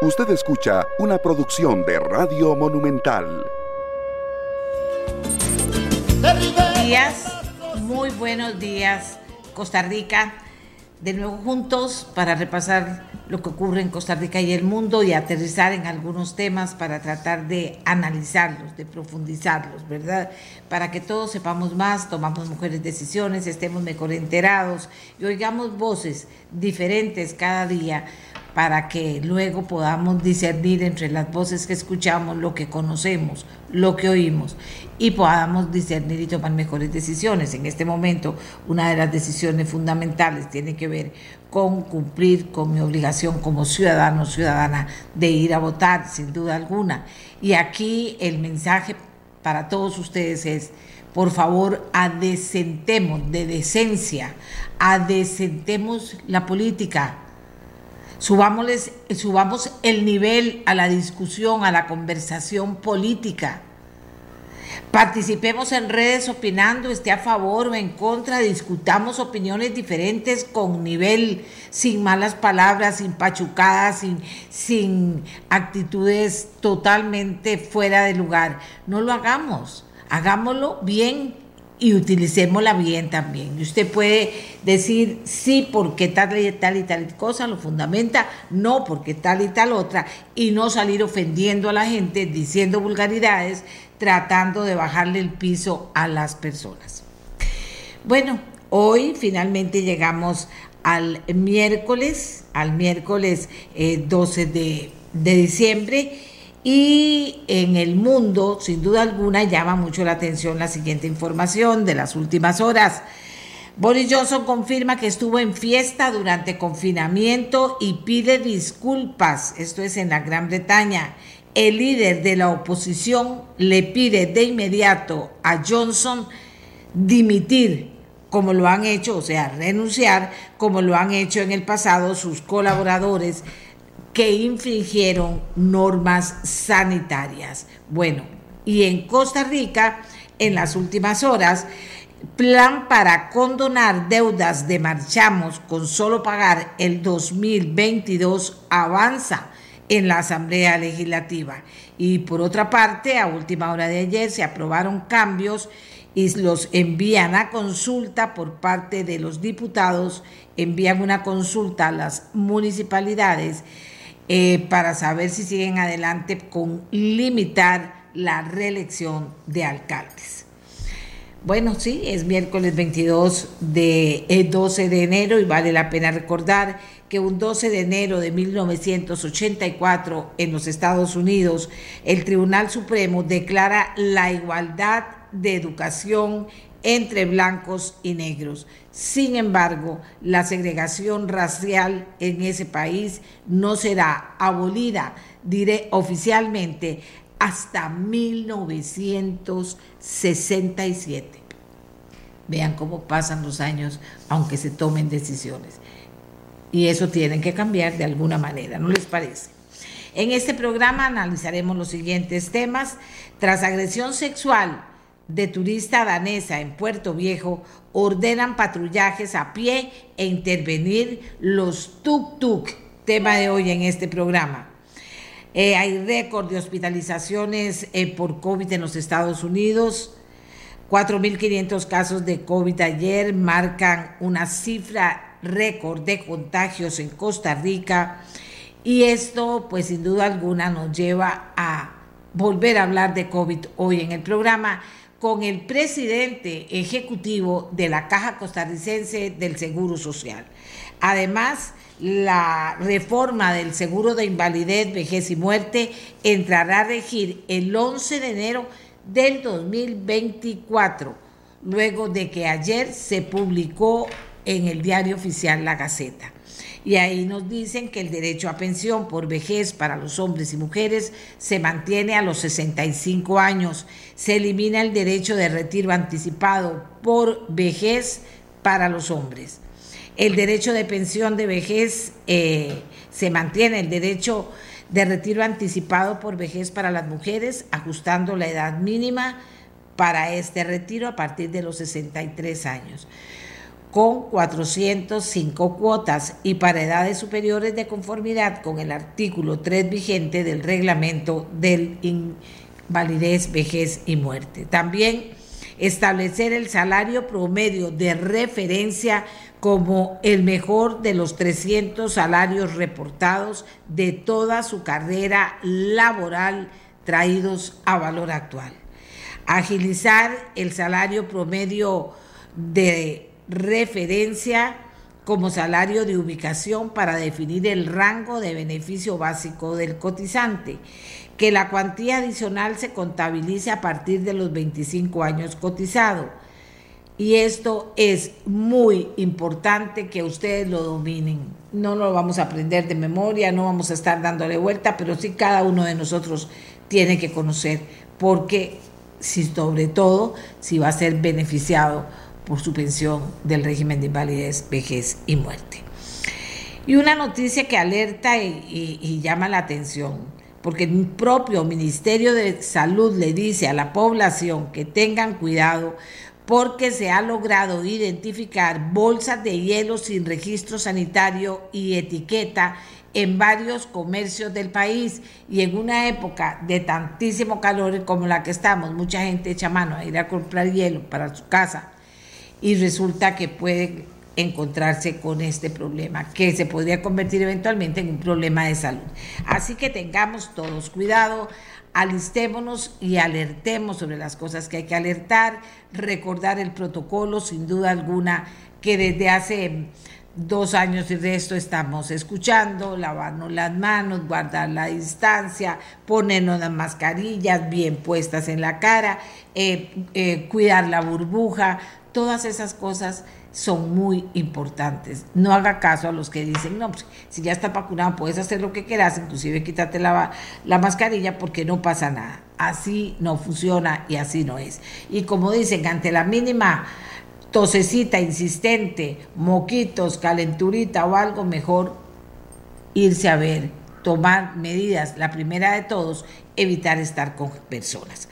Usted escucha una producción de Radio Monumental. Días, muy buenos días, Costa Rica. De nuevo juntos para repasar lo que ocurre en Costa Rica y el mundo y aterrizar en algunos temas para tratar de analizarlos, de profundizarlos, ¿verdad? Para que todos sepamos más, tomamos mejores decisiones, estemos mejor enterados y oigamos voces diferentes cada día para que luego podamos discernir entre las voces que escuchamos, lo que conocemos, lo que oímos y podamos discernir y tomar mejores decisiones. En este momento, una de las decisiones fundamentales tiene que ver con cumplir con mi obligación como ciudadano o ciudadana de ir a votar, sin duda alguna. Y aquí el mensaje para todos ustedes es, por favor, adecentemos de decencia, adecentemos la política Subámosles, subamos el nivel a la discusión, a la conversación política. Participemos en redes opinando, esté a favor o en contra, discutamos opiniones diferentes con nivel, sin malas palabras, sin pachucadas, sin, sin actitudes totalmente fuera de lugar. No lo hagamos, hagámoslo bien y utilicémosla bien también. Y usted puede decir sí porque tal y tal y tal cosa lo fundamenta, no porque tal y tal otra, y no salir ofendiendo a la gente, diciendo vulgaridades, tratando de bajarle el piso a las personas. Bueno, hoy finalmente llegamos al miércoles, al miércoles 12 eh, de, de diciembre y en el mundo, sin duda alguna, llama mucho la atención la siguiente información de las últimas horas. Boris Johnson confirma que estuvo en fiesta durante confinamiento y pide disculpas. Esto es en la Gran Bretaña. El líder de la oposición le pide de inmediato a Johnson dimitir, como lo han hecho, o sea, renunciar, como lo han hecho en el pasado sus colaboradores que infringieron normas sanitarias. Bueno, y en Costa Rica, en las últimas horas, plan para condonar deudas de marchamos con solo pagar el 2022 avanza en la Asamblea Legislativa. Y por otra parte, a última hora de ayer se aprobaron cambios y los envían a consulta por parte de los diputados, envían una consulta a las municipalidades eh, para saber si siguen adelante con limitar la reelección de alcaldes. Bueno, sí, es miércoles 22 de 12 eh, de enero y vale la pena recordar que un 12 de enero de 1984 en los Estados Unidos el Tribunal Supremo declara la igualdad de educación entre blancos y negros. Sin embargo, la segregación racial en ese país no será abolida diré, oficialmente hasta 1967. Vean cómo pasan los años, aunque se tomen decisiones. Y eso tienen que cambiar de alguna manera, ¿no les parece? En este programa analizaremos los siguientes temas. Tras agresión sexual, de turista danesa en Puerto Viejo ordenan patrullajes a pie e intervenir los tuk-tuk, tema de hoy en este programa. Eh, hay récord de hospitalizaciones eh, por COVID en los Estados Unidos. 4.500 casos de COVID ayer marcan una cifra récord de contagios en Costa Rica y esto pues sin duda alguna nos lleva a volver a hablar de COVID hoy en el programa con el presidente ejecutivo de la Caja Costarricense del Seguro Social. Además, la reforma del seguro de invalidez, vejez y muerte entrará a regir el 11 de enero del 2024, luego de que ayer se publicó en el diario oficial La Gaceta. Y ahí nos dicen que el derecho a pensión por vejez para los hombres y mujeres se mantiene a los 65 años. Se elimina el derecho de retiro anticipado por vejez para los hombres. El derecho de pensión de vejez eh, se mantiene, el derecho de retiro anticipado por vejez para las mujeres, ajustando la edad mínima para este retiro a partir de los 63 años. con 405 cuotas y para edades superiores de conformidad con el artículo 3 vigente del reglamento del invalidez, vejez y muerte. También establecer el salario promedio de referencia como el mejor de los 300 salarios reportados de toda su carrera laboral traídos a valor actual. Agilizar el salario promedio de referencia como salario de ubicación para definir el rango de beneficio básico del cotizante, que la cuantía adicional se contabilice a partir de los 25 años cotizado. Y esto es muy importante que ustedes lo dominen. No lo vamos a aprender de memoria, no vamos a estar dándole vuelta, pero sí cada uno de nosotros tiene que conocer, porque si sobre todo si va a ser beneficiado por su pensión del régimen de invalidez, vejez y muerte. Y una noticia que alerta y, llama la atención, porque el propio Ministerio de Salud le dice a la población que tengan cuidado porque se ha logrado identificar bolsas de hielo sin registro sanitario y etiqueta en varios comercios del país. Y en una época de tantísimo calor como la que estamos, mucha gente echa mano a ir a comprar hielo para su casa y resulta que puede encontrarse con este problema, que se podría convertir eventualmente en un problema de salud. Así que tengamos todos cuidado, alistémonos y alertemos sobre las cosas que hay que alertar, recordar el protocolo, sin duda alguna, que desde hace dos años y resto estamos escuchando, lavarnos las manos, guardar la distancia, ponernos las mascarillas bien puestas en la cara, eh, eh, cuidar la burbuja, Todas esas cosas son muy importantes. No haga caso a los que dicen, no, pues, si ya está vacunado puedes hacer lo que quieras, inclusive quítate la, la mascarilla porque no pasa nada. Así no funciona y así no es. Y como dicen, ante la mínima tosecita insistente, moquitos, calenturita o algo mejor, irse a ver, tomar medidas. La primera de todos, evitar estar con personas.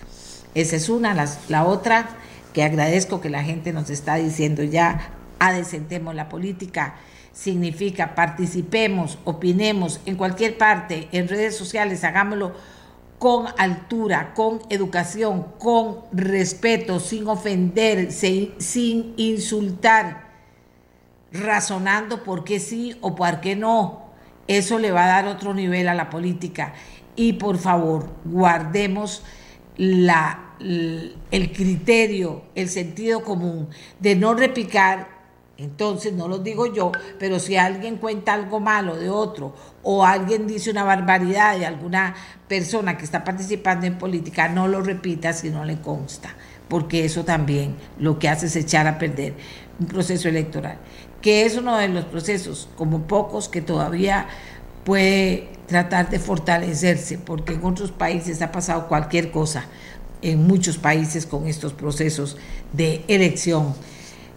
Esa es una. la otra que agradezco que la gente nos está diciendo ya, adecentemos la política, significa participemos, opinemos en cualquier parte, en redes sociales, hagámoslo con altura, con educación, con respeto, sin ofender, sin insultar, razonando por qué sí o por qué no. Eso le va a dar otro nivel a la política. Y por favor, guardemos la el criterio, el sentido común de no repicar, entonces no lo digo yo, pero si alguien cuenta algo malo de otro o alguien dice una barbaridad de alguna persona que está participando en política, no lo repita si no le consta, porque eso también lo que hace es echar a perder un proceso electoral, que es uno de los procesos, como pocos, que todavía puede tratar de fortalecerse, porque en otros países ha pasado cualquier cosa en muchos países con estos procesos de elección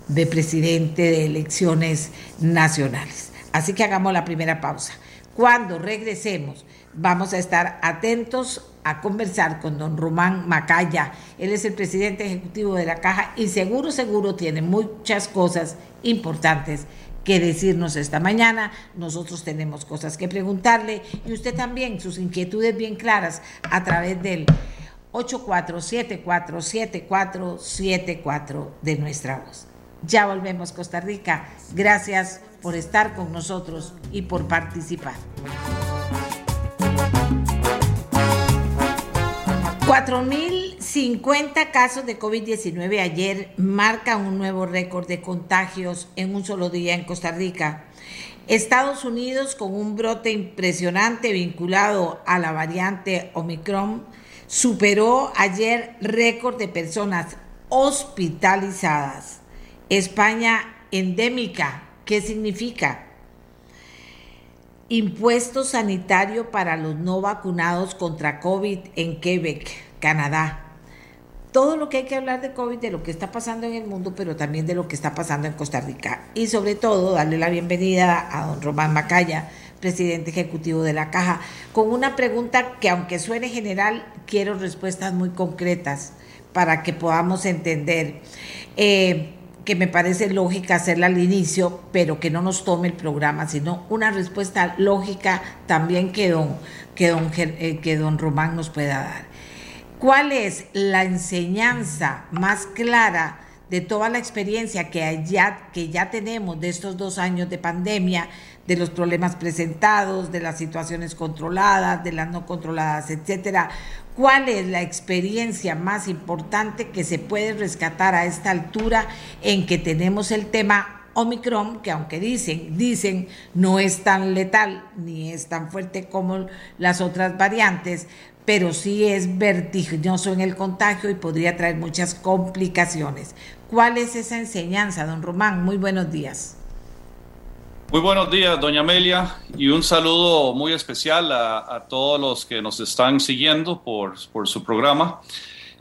de presidente, de elecciones nacionales. Así que hagamos la primera pausa. Cuando regresemos, vamos a estar atentos a conversar con don Román Macaya. Él es el presidente ejecutivo de la Caja y seguro, seguro tiene muchas cosas importantes que decirnos esta mañana. Nosotros tenemos cosas que preguntarle y usted también, sus inquietudes bien claras a través del 84747474 de nuestra voz. Ya volvemos Costa Rica. Gracias por estar con nosotros y por participar. 4.050 casos de COVID-19 ayer marcan un nuevo récord de contagios en un solo día en Costa Rica. Estados Unidos, con un brote impresionante vinculado a la variante Omicron, superó ayer récord de personas hospitalizadas. España endémica, ¿qué significa? Impuesto sanitario para los no vacunados contra COVID en Quebec, Canadá. Todo lo que hay que hablar de COVID, de lo que está pasando en el mundo, pero también de lo que está pasando en Costa Rica. Y sobre todo, darle la bienvenida a don Román Macaya, presidente ejecutivo de la Caja, con una pregunta que aunque suene general, quiero respuestas muy concretas para que podamos entender. Eh, que me parece lógica hacerla al inicio, pero que no nos tome el programa, sino una respuesta lógica también que don, que don, eh, que don Román nos pueda dar. ¿Cuál es la enseñanza más clara de toda la experiencia que ya, que ya tenemos de estos dos años de pandemia, de los problemas presentados, de las situaciones controladas, de las no controladas, etcétera? ¿Cuál es la experiencia más importante que se puede rescatar a esta altura en que tenemos el tema Omicron, que aunque dicen, dicen, no es tan letal ni es tan fuerte como las otras variantes, pero sí es vertiginoso en el contagio y podría traer muchas complicaciones. ¿Cuál es esa enseñanza, don Román? Muy buenos días. Muy buenos días, doña Amelia, y un saludo muy especial a, todos los que nos están siguiendo por, su programa.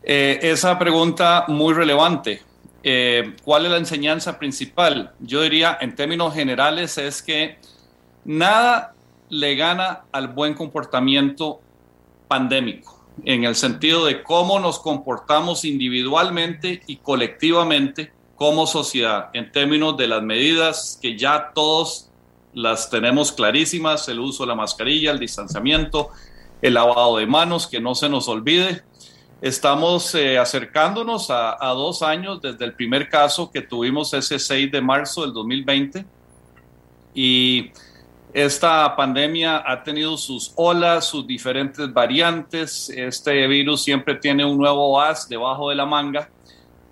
Eh, esa pregunta muy relevante. Eh, ¿Cuál es la enseñanza principal? Yo diría, en términos generales, es que nada le gana al buen comportamiento pandémico, en el sentido de cómo nos comportamos individualmente y colectivamente como sociedad en términos de las medidas que ya todos las tenemos clarísimas, el uso de la mascarilla, el distanciamiento, el lavado de manos, que no se nos olvide. Estamos eh, acercándonos a, a, dos años desde el primer caso que tuvimos ese 6 de marzo del 2020 y esta pandemia ha tenido sus olas, sus diferentes variantes. Este virus siempre tiene un nuevo as debajo de la manga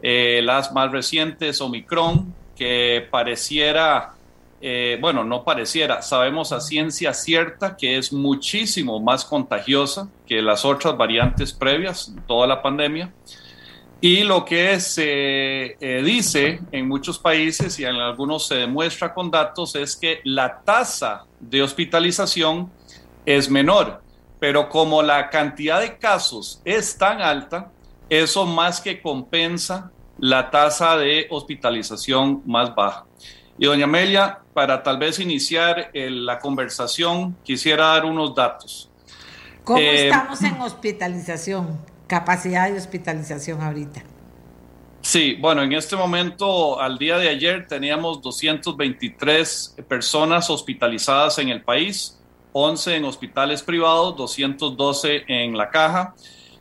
eh, las más recientes, Omicron, que pareciera, eh, bueno, no pareciera, sabemos a ciencia cierta que es muchísimo más contagiosa que las otras variantes previas, toda la pandemia. Y lo que se eh, dice en muchos países y en algunos se demuestra con datos es que la tasa de hospitalización es menor, pero como la cantidad de casos es tan alta, eso más que compensa la tasa de hospitalización más baja. Y doña Amelia, para tal vez iniciar la conversación, quisiera dar unos datos. ¿Cómo eh, estamos en hospitalización? Capacidad de hospitalización ahorita. Sí, bueno, en este momento, al día de ayer, teníamos 223 personas hospitalizadas en el país, 11 en hospitales privados, 212 en la caja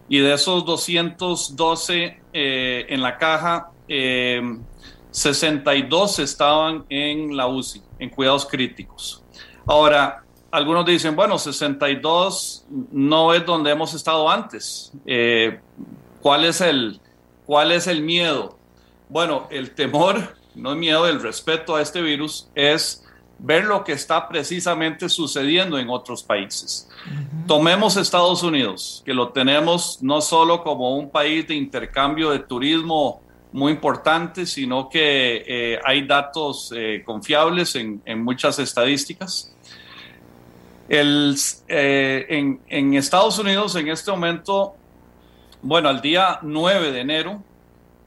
y de esos 212 eh, en la caja, 62 eh, estaban en la UCI, en cuidados críticos. Ahora, algunos dicen, bueno, 62 no es donde hemos estado antes. Eh, ¿cuál, es el, ¿Cuál es el miedo? Bueno, el temor, no es miedo, el respeto a este virus es ver lo que está precisamente sucediendo en otros países. Tomemos Estados Unidos, que lo tenemos no solo como un país de intercambio de turismo muy importante, sino que eh, hay datos eh, confiables en, muchas estadísticas. Eh, en, Estados Unidos en este momento, bueno, al día 9 de enero,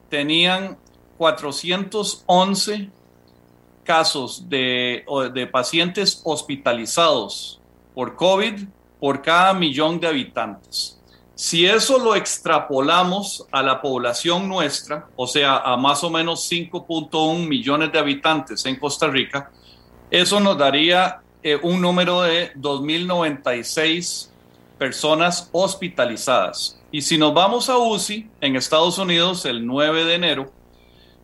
tenían 411 casos de pacientes hospitalizados por COVID por cada millón de habitantes. Si eso lo extrapolamos a la población nuestra, o sea, a más o menos 5.1 millones de habitantes en Costa Rica, eso nos daría eh, un número de 2.096 personas hospitalizadas. Y si nos vamos a UCI, en Estados Unidos, el 9 de enero,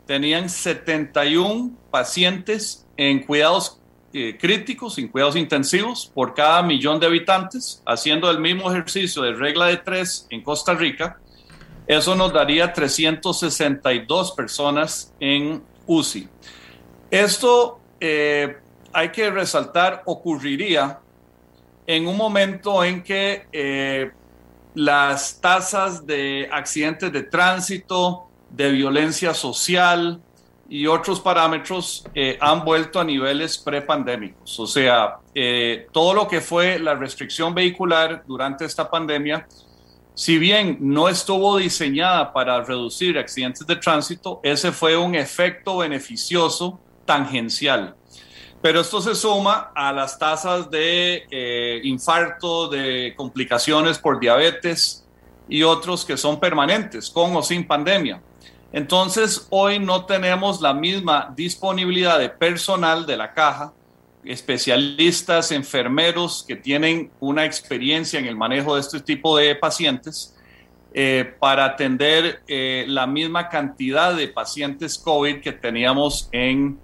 tenían 71 pacientes en cuidados eh, críticos, en cuidados intensivos, por cada millón de habitantes, haciendo el mismo ejercicio de regla de tres en Costa Rica. Eso nos daría 362 personas en UCI. Esto eh, hay que resaltar, ocurriría en un momento en que eh, las tasas de accidentes de tránsito, de violencia social y otros parámetros eh, han vuelto a niveles prepandémicos. O sea, eh, todo lo que fue la restricción vehicular durante esta pandemia, si bien no estuvo diseñada para reducir accidentes de tránsito, ese fue un efecto beneficioso tangencial. Pero esto se suma a las tasas de eh, infarto, de complicaciones por diabetes y otros que son permanentes, con o sin pandemia. Entonces, hoy no tenemos la misma disponibilidad de personal de la caja, especialistas, enfermeros que tienen una experiencia en el manejo de este tipo de pacientes eh, para atender eh, la misma cantidad de pacientes COVID que teníamos en,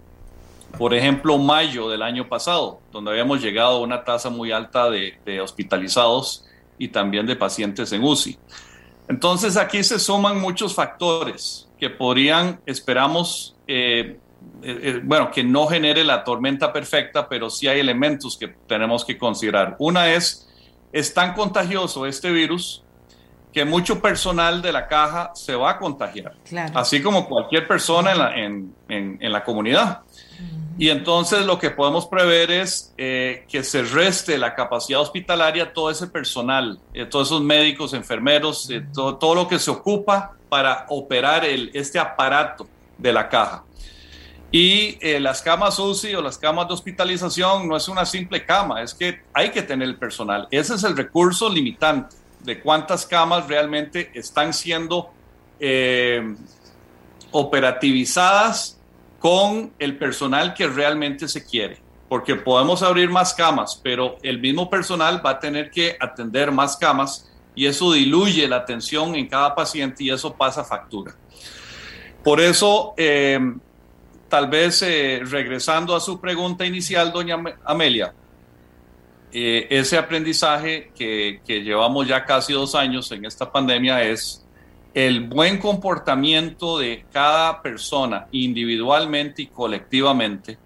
por ejemplo, mayo del año pasado, donde habíamos llegado a una tasa muy alta de, de hospitalizados y también de pacientes en UCI. Entonces aquí se suman muchos factores que podrían, esperamos, eh, eh, eh, bueno, que no genere la tormenta perfecta, pero sí hay elementos que tenemos que considerar. Una es, es tan contagioso este virus que mucho personal de la caja se va a contagiar, así como cualquier persona en la, en, en, la comunidad. Y entonces lo que podemos prever es que se reste la capacidad hospitalaria todo ese personal, todos esos médicos, enfermeros, todo, todo, lo que se ocupa para operar el, este aparato de la caja. Y eh, las camas UCI o las camas de hospitalización no es una simple cama, es que hay que tener el personal. Ese es el recurso limitante de cuántas camas realmente están siendo eh, operativizadas con el personal que realmente se quiere. Porque podemos abrir más camas, pero el mismo personal va a tener que atender más camas y eso diluye la atención en cada paciente y eso pasa factura. Por eso, eh, tal vez eh, regresando a su pregunta inicial, doña Amelia, eh, ese aprendizaje que, que, llevamos ya casi dos años en esta pandemia es el buen comportamiento de cada persona individualmente y colectivamente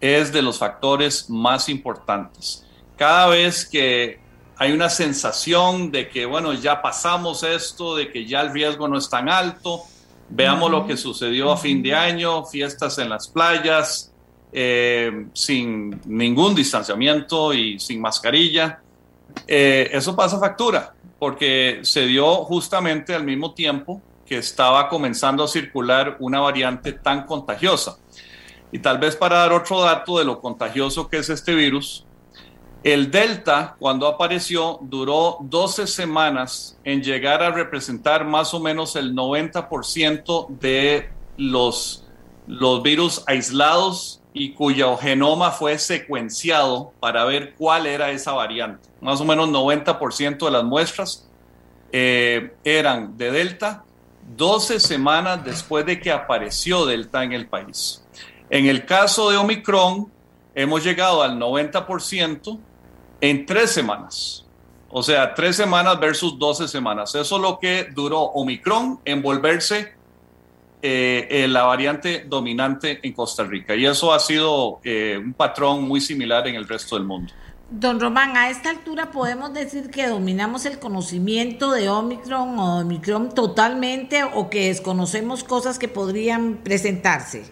es de los factores más importantes. Cada vez que hay una sensación de que, bueno, ya pasamos esto, de que ya el riesgo no es tan alto. Veamos lo que sucedió a fin de año, fiestas en las playas, eh, sin ningún distanciamiento y sin mascarilla. Eh, eso pasa factura, porque se dio justamente al mismo tiempo que estaba comenzando a circular una variante tan contagiosa. Y tal vez para dar otro dato de lo contagioso que es este virus, el Delta, cuando apareció, duró 12 semanas en llegar a representar más o menos el 90% de los, los virus aislados y cuyo genoma fue secuenciado para ver cuál era esa variante. Más o menos 90% de las muestras eh, eran de Delta 12 semanas después de que apareció Delta en el país. En el caso de Omicron, hemos llegado al 90% en tres semanas. O sea, tres semanas versus doce semanas. Eso es lo que duró Omicron en volverse eh, la variante dominante en Costa Rica. Y eso ha sido eh, un patrón muy similar en el resto del mundo. Don Román, a esta altura podemos decir que dominamos el conocimiento de Omicron o Omicron totalmente o que desconocemos cosas que podrían presentarse.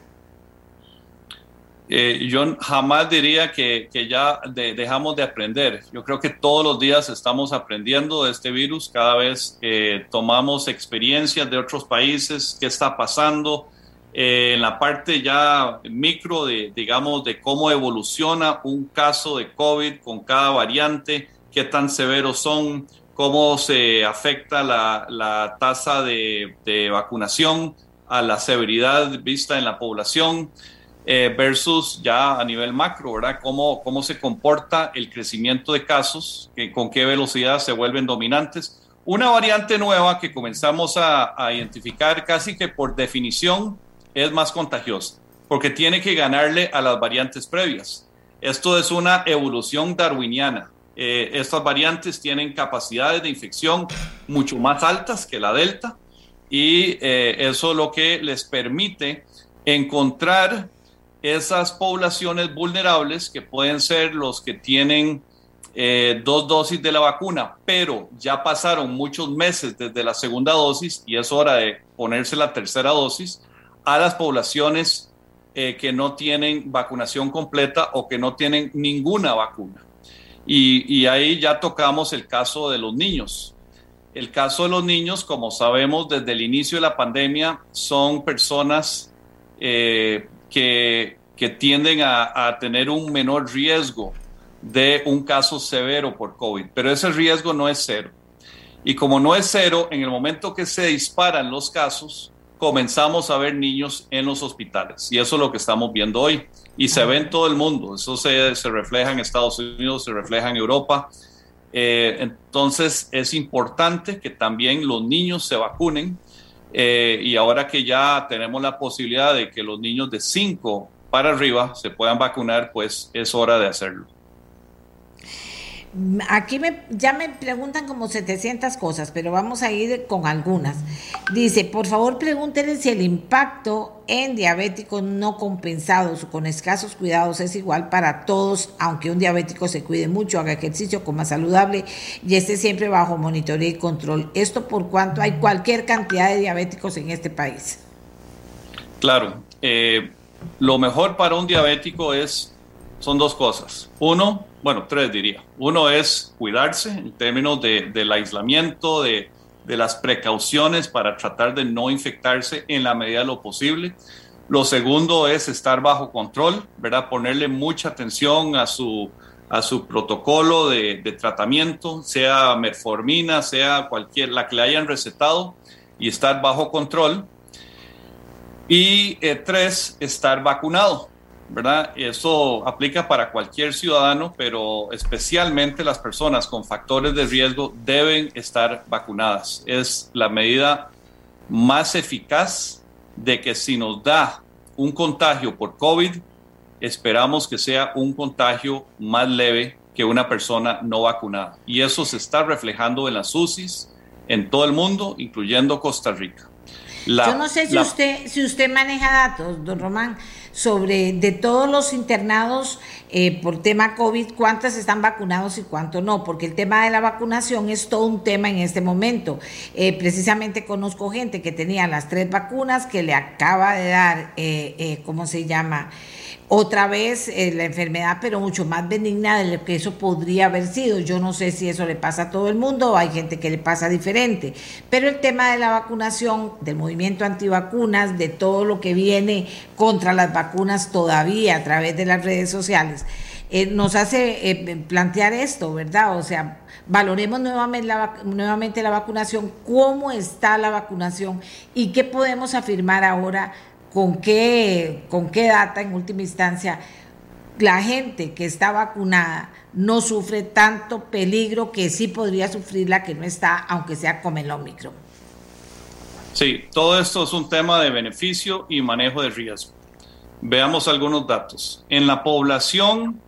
Eh, yo jamás diría que, ya dejamos de aprender. Yo creo que todos los días estamos aprendiendo de este virus, cada vez eh, tomamos experiencias de otros países, qué está pasando eh, en la parte ya micro de, digamos, de cómo evoluciona un caso de COVID con cada variante, qué tan severos son, cómo se afecta la, tasa de, de vacunación a la severidad vista en la población. Eh, versus ya a nivel macro, ¿verdad? Cómo, cómo se comporta el crecimiento de casos, que, con qué velocidad se vuelven dominantes. Una variante nueva que comenzamos a, identificar casi que por definición es más contagiosa, porque tiene que ganarle a las variantes previas. Esto es una evolución darwiniana. Eh, estas variantes tienen capacidades de infección mucho más altas que la delta y eh, eso lo que les permite encontrar esas poblaciones vulnerables que pueden ser los que tienen eh, dos dosis de la vacuna, pero ya pasaron muchos meses desde la segunda dosis y es hora de ponerse la tercera dosis, a las poblaciones eh, que no tienen vacunación completa o que no tienen ninguna vacuna. Y, ahí ya tocamos el caso de los niños. El caso de los niños, como sabemos desde el inicio de la pandemia, son personas eh, que, tienden a, tener un menor riesgo de un caso severo por COVID, pero ese riesgo no es cero. Y como no es cero, en el momento que se disparan los casos, comenzamos a ver niños en los hospitales. Y eso es lo que estamos viendo hoy. Y se ve en todo el mundo. Eso se, refleja en Estados Unidos, se refleja en Europa. Eh, entonces es importante que también los niños se vacunen. Eh, y ahora que ya tenemos la posibilidad de que los niños de 5 para arriba se puedan vacunar, pues es hora de hacerlo. Aquí me, ya me preguntan como 700 cosas, pero vamos a ir con algunas. Dice, por favor pregúntenle si el impacto en diabéticos no compensados o con escasos cuidados es igual para todos, aunque un diabético se cuide mucho, haga ejercicio, coma saludable y esté siempre bajo monitoreo y control. Esto por cuanto hay cualquier cantidad de diabéticos en este país. Claro, eh, lo mejor para un diabético es, son dos cosas. Uno, bueno, tres diría. Uno es cuidarse en términos de, del aislamiento, de, de, las precauciones para tratar de no infectarse en la medida de lo posible. Lo segundo es estar bajo control, ¿verdad? Ponerle mucha atención a su, a su protocolo de, tratamiento, sea metformina, sea cualquier, la que le hayan recetado, y estar bajo control. Y eh, tres, estar vacunado. ¿Verdad? Eso aplica para cualquier ciudadano, pero especialmente las personas con factores de riesgo deben estar vacunadas. Es la medida más eficaz de que si nos da un contagio por COVID, esperamos que sea un contagio más leve que una persona no vacunada. Y eso se está reflejando en las UCIs en todo el mundo, incluyendo Costa Rica. Yo no sé si, usted, si usted maneja datos, don Román, sobre de todos los internados eh, por tema COVID, cuántas están vacunados y cuántos no, porque el tema de la vacunación es todo un tema en este momento. Eh, precisamente conozco gente que tenía las tres vacunas, que le acaba de dar, eh, ¿cómo se llama? Otra vez eh, la enfermedad, pero mucho más benigna de lo que eso podría haber sido. Yo no sé si eso le pasa a todo el mundo o hay gente que le pasa diferente, pero el tema de la vacunación, del movimiento antivacunas, de todo lo que viene contra las vacunas todavía a través de las redes sociales, eh, nos hace eh, plantear esto, ¿verdad? O sea, valoremos nuevamente la, nuevamente la vacunación, cómo está la vacunación y qué podemos afirmar ahora con qué, con qué data en última instancia la gente que está vacunada no sufre tanto peligro que sí podría sufrir la que no está, aunque sea con el Omicron. Sí, todo esto es un tema de beneficio y manejo de riesgo. Veamos algunos datos. En la población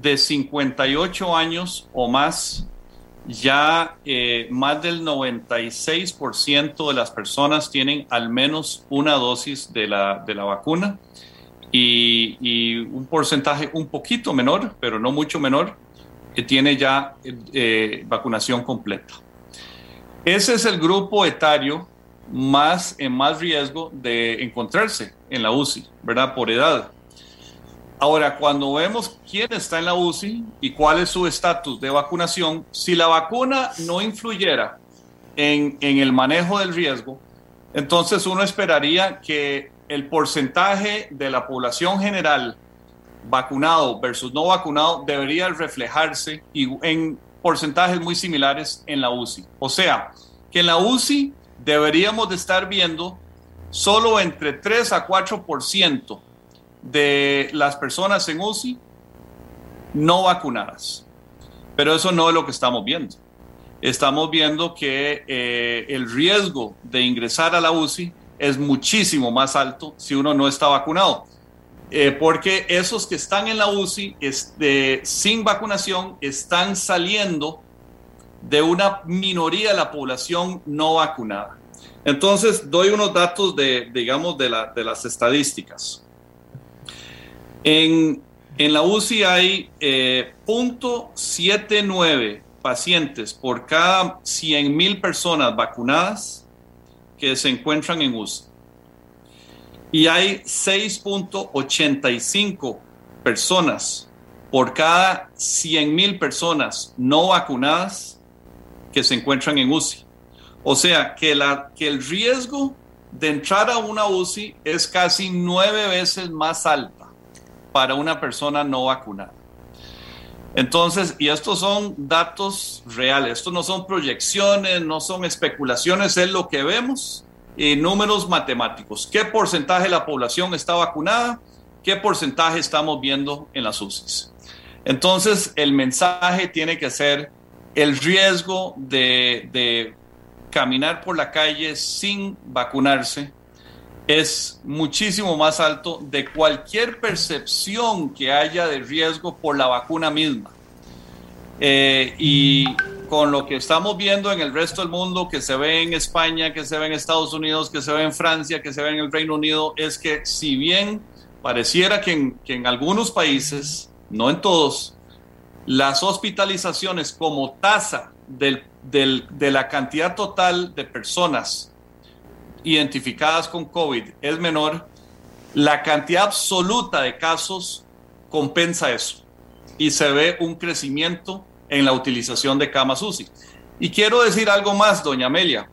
de 58 años o más, ya eh, más del 96% de las personas tienen al menos una dosis de la, de la vacuna y, un porcentaje un poquito menor, pero no mucho menor, que tiene ya eh, vacunación completa. Ese es el grupo etario más en más riesgo de encontrarse en la UCI, ¿verdad? Por edad. Ahora, cuando vemos quién está en la UCI y cuál es su estatus de vacunación, si la vacuna no influyera en, el manejo del riesgo, entonces uno esperaría que el porcentaje de la población general vacunado versus no vacunado debería reflejarse en porcentajes muy similares en la UCI. O sea, que en la UCI deberíamos de estar viendo solo entre 3 a 4% de las personas en UCI no vacunadas. Pero eso no es lo que estamos viendo. Estamos viendo que eh, el riesgo de ingresar a la UCI es muchísimo más alto si uno no está vacunado. Eh, porque esos que están en la UCI este, sin vacunación están saliendo de una minoría de la población no vacunada. Entonces, doy unos datos de, digamos, de, la, de las estadísticas. En, la UCI hay eh, 0.79 pacientes por cada 100 mil personas vacunadas que se encuentran en UCI. Y hay 6.85 personas por cada 100 mil personas no vacunadas que se encuentran en UCI. O sea, que, la, que el riesgo de entrar a una UCI es casi nueve veces más alto para una persona no vacunada. Entonces, y estos son datos reales, estos no son proyecciones, no son especulaciones, es lo que vemos eh, números matemáticos. ¿Qué porcentaje de la población está vacunada? ¿Qué porcentaje estamos viendo en las UCIs? Entonces, el mensaje tiene que ser el riesgo de, de caminar por la calle sin vacunarse es muchísimo más alto de cualquier percepción que haya de riesgo por la vacuna misma. Eh, y con lo que estamos viendo en el resto del mundo, que se ve en España, que se ve en Estados Unidos, que se ve en Francia, que se ve en el Reino Unido, es que si bien pareciera que en, que en algunos países, no en todos, las hospitalizaciones como tasa del, del, de la cantidad total de personas identificadas con COVID es menor, la cantidad absoluta de casos compensa eso y se ve un crecimiento en la utilización de camas UCI. Y quiero decir algo más, doña Amelia.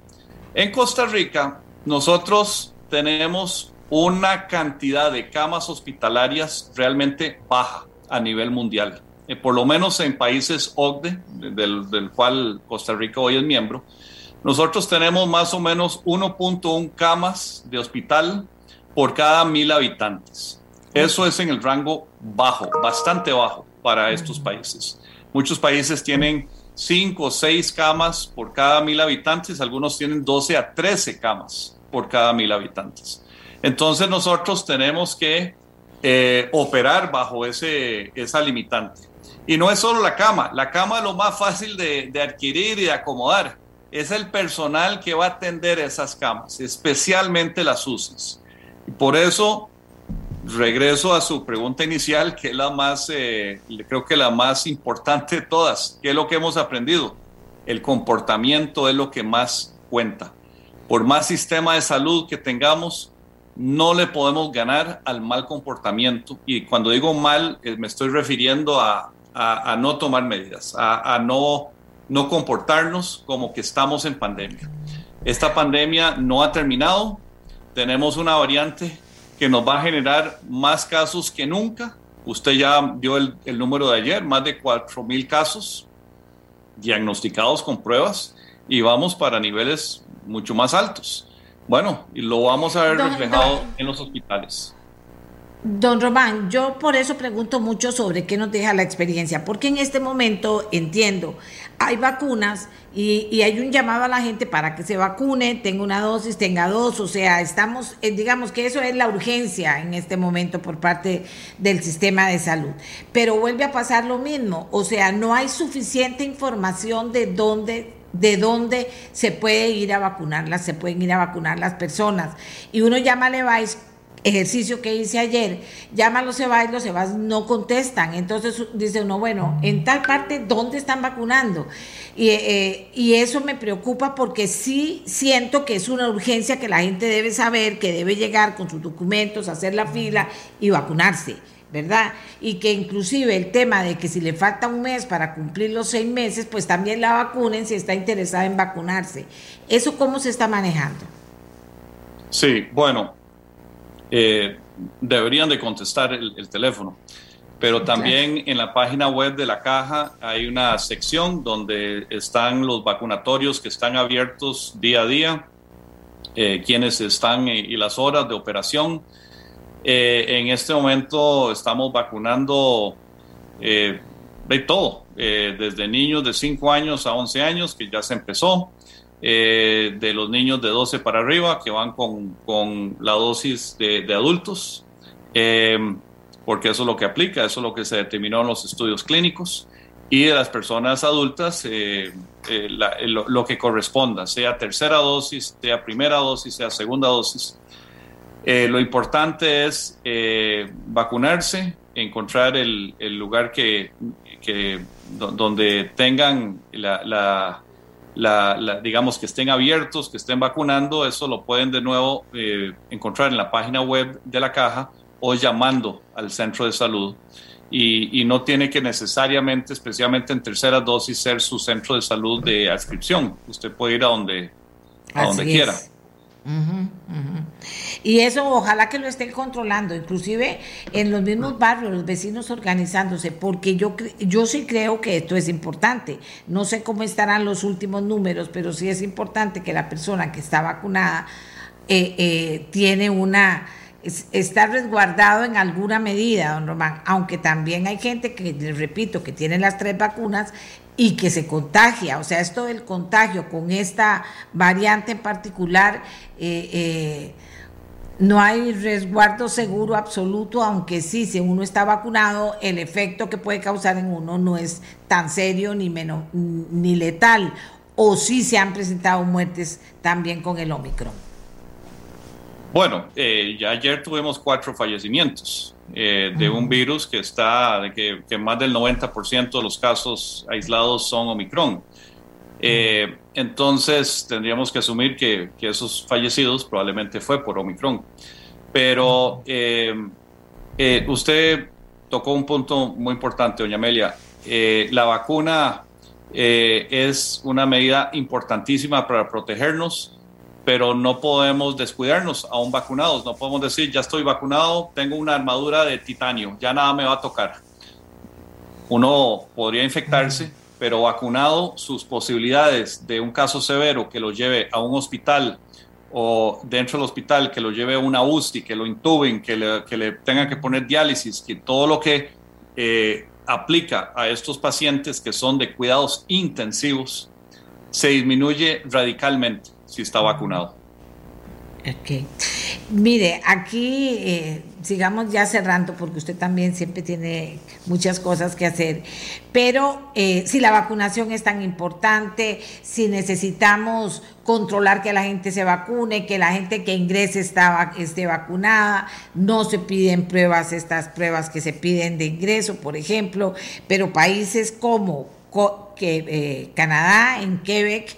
En Costa Rica, nosotros tenemos una cantidad de camas hospitalarias realmente baja a nivel mundial. Eh, por lo menos en países OCDE, del, del cual Costa Rica hoy es miembro, nosotros tenemos más o menos 1.1 camas de hospital por cada mil habitantes. Eso es en el rango bajo, bastante bajo para estos países. Muchos países tienen 5 o 6 camas por cada mil habitantes, algunos tienen 12 a 13 camas por cada mil habitantes. Entonces nosotros tenemos que eh, operar bajo ese, esa limitante. Y no es solo la cama, la cama es lo más fácil de, de adquirir y de acomodar es el personal que va a atender esas camas, especialmente las UCIs. Y por eso regreso a su pregunta inicial, que es la más, eh, creo que la más importante de todas. ¿Qué es lo que hemos aprendido? El comportamiento es lo que más cuenta. Por más sistema de salud que tengamos, no le podemos ganar al mal comportamiento. Y cuando digo mal, eh, me estoy refiriendo a, no tomar medidas, a no no comportarnos como que estamos en pandemia. Esta pandemia no ha terminado, tenemos una variante que nos va a generar más casos que nunca. Usted ya vio el, número de ayer, más de 4.000 casos diagnosticados con pruebas y vamos para niveles mucho más altos. Bueno, y lo vamos a ver reflejado en los hospitales. Don Román, yo por eso pregunto mucho sobre qué nos deja la experiencia, porque en este momento entiendo, hay vacunas y, hay un llamado a la gente para que se vacune, tenga una dosis, tenga dos, o sea, estamos, eh, digamos que eso es la urgencia en este momento por parte del sistema de salud. Pero vuelve a pasar lo mismo, o sea, no hay suficiente información de dónde de dónde se puede ir a vacunarlas, se pueden ir a vacunar las personas. Y uno llama a ejercicio que hice ayer, llama a los CEBAS, los CEBAS no contestan. Entonces dice uno, bueno, en tal parte, ¿dónde están vacunando? Y, eh, y, eso me preocupa porque sí siento que es una urgencia que la gente debe saber, que debe llegar con sus documentos, hacer la fila y vacunarse. ¿verdad? Y que inclusive el tema de que si le falta un mes para cumplir los seis meses, pues también la vacunen si está interesada en vacunarse. ¿Eso cómo se está manejando? Sí, bueno, eh, deberían de contestar el, teléfono. Pero también en la página web de la caja hay una sección donde están los vacunatorios que están abiertos día a día, eh, quienes están y las horas de operación. Eh, en este momento estamos vacunando de todo, desde niños de 5 años a 11 años, que ya se empezó, eh, de los niños de 12 para arriba que van con, con la dosis de, adultos, eh, porque eso es lo que aplica, eso es lo que se determinó en los estudios clínicos, y de las personas adultas eh, lo, que corresponda, sea tercera dosis, sea primera dosis, sea segunda dosis. lo importante es vacunarse, encontrar el, el lugar que, que, donde tengan la, digamos, que estén abiertos, que estén vacunando, eso lo pueden de nuevo eh, encontrar en la página web de la caja o llamando al centro de salud. Y, no tiene que necesariamente, especialmente en tercera dosis, ser su centro de salud de adscripción. Usted puede ir a donde, a donde quiera. Y eso ojalá que lo estén controlando, inclusive en los mismos barrios, los vecinos organizándose, porque yo, yo sí creo que esto es importante. No sé cómo estarán los últimos números, pero sí es importante que la persona que está vacunada eh, eh, tiene una está resguardado en alguna medida, don Román, aunque también hay gente que, les repito, que tiene las tres vacunas y que se contagia. O sea, esto del contagio con esta variante en particular, eh, eh, no hay resguardo seguro absoluto, aunque sí, si uno está vacunado, el efecto que puede causar en uno no es tan serio ni, menos, ni letal. O sí se han presentado muertes también con el Omicron. Bueno, eh, ya ayer tuvimos cuatro fallecimientos eh, de un virus que está, de que, más del 90% de los casos aislados son Omicron. Eh, entonces tendríamos que asumir que, esos fallecidos probablemente fue por Omicron. Pero usted tocó un punto muy importante, doña Amelia. la vacuna es una medida importantísima para protegernos pero no podemos descuidarnos aún vacunados. No podemos decir, ya estoy vacunado, tengo una armadura de titanio, ya nada me va a tocar. Uno podría infectarse, pero vacunado, sus posibilidades de un caso severo que lo lleve a un hospital o dentro del hospital, que lo lleve a una UCI, que lo intuben, que le, que le tengan que poner diálisis, que todo lo que eh, aplica a estos pacientes que son de cuidados intensivos, se disminuye radicalmente si está vacunado. Ok. Mire, aquí eh, sigamos ya cerrando porque usted también siempre tiene muchas cosas que hacer. Pero eh, si la vacunación es tan importante, si necesitamos controlar que la gente se vacune, que la gente que ingrese está, esté vacunada, no se piden pruebas, estas pruebas que se piden de ingreso, por ejemplo, pero países como que, eh, Canadá, en Quebec,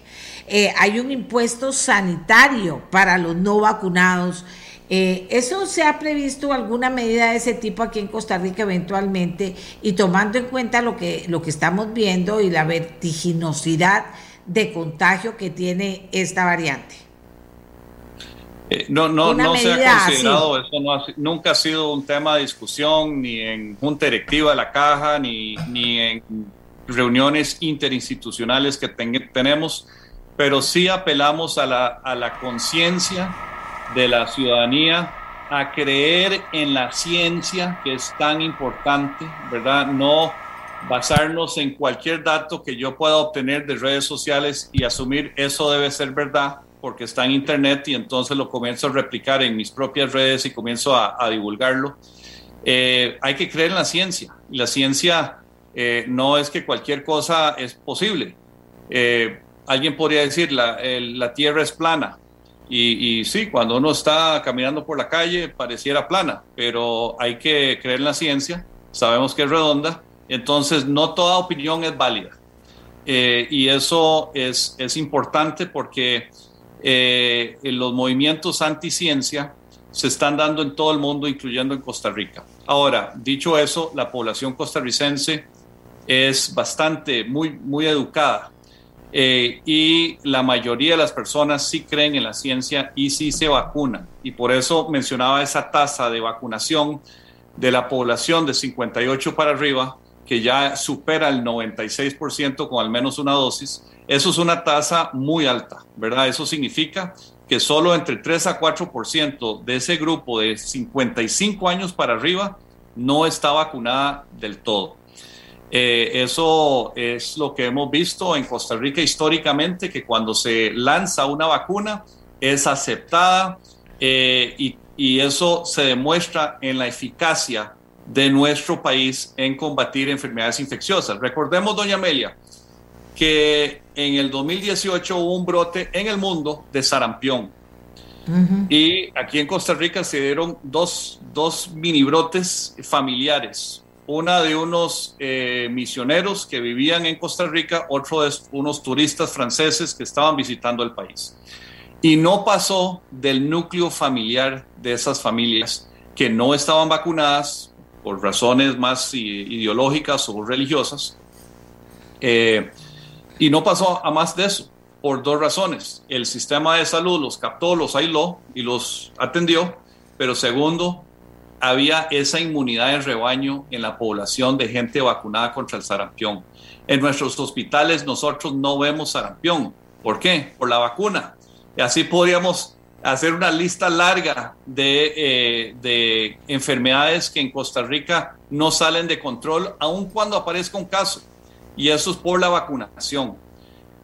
eh, hay un impuesto sanitario para los no vacunados. Eh, ¿Eso se ha previsto alguna medida de ese tipo aquí en Costa Rica eventualmente? Y tomando en cuenta lo que, lo que estamos viendo y la vertiginosidad de contagio que tiene esta variante. Eh, no, no, no se ha considerado, eso nunca ha sido un tema de discusión ni en junta directiva de la caja, ni, ni en reuniones interinstitucionales que tenemos pero sí apelamos a la, a la conciencia de la ciudadanía, a creer en la ciencia, que es tan importante, ¿verdad? No basarnos en cualquier dato que yo pueda obtener de redes sociales y asumir eso debe ser verdad porque está en internet y entonces lo comienzo a replicar en mis propias redes y comienzo a, divulgarlo. Eh, hay que creer en la ciencia. La ciencia eh, no es que cualquier cosa es posible. Eh, alguien podría decir la, la tierra es plana. Y, y, sí, cuando uno está caminando por la calle pareciera plana, pero hay que creer en la ciencia, sabemos que es redonda, entonces no toda opinión es válida. Eh, y eso es, es importante porque eh, los movimientos anti-ciencia se están dando en todo el mundo, incluyendo en Costa Rica. Ahora, dicho eso, la población costarricense es bastante, muy, muy educada eh, y la mayoría de las personas sí creen en la ciencia y sí se vacunan. Y por eso mencionaba esa tasa de vacunación de la población de 58 para arriba, que ya supera el 96% con al menos una dosis. Eso es una tasa muy alta, ¿verdad? Eso significa que solo entre 3 a 4% de ese grupo de 55 años para arriba no está vacunada del todo. Eh, eso es lo que hemos visto en Costa Rica históricamente, que cuando se lanza una vacuna es aceptada eh, y, y, eso se demuestra en la eficacia de nuestro país en combatir enfermedades infecciosas. Recordemos, doña Amelia, que en el 2018 hubo un brote en el mundo de sarampión. Y aquí en Costa Rica se dieron dos, dos mini brotes familiares una de unos eh, misioneros que vivían en Costa Rica, otro de unos turistas franceses que estaban visitando el país. Y no pasó del núcleo familiar de esas familias que no estaban vacunadas por razones más ideológicas o religiosas. Eh, y no pasó a más de eso, por dos razones. El sistema de salud los captó, los aisló y los atendió, pero segundo, había esa inmunidad de rebaño en la población de gente vacunada contra el sarampión. En nuestros hospitales nosotros no vemos sarampión. ¿Por qué? Por la vacuna. Y así podríamos hacer una lista larga de, eh, de, enfermedades que en Costa Rica no salen de control, aun cuando aparezca un caso. Y eso es por la vacunación.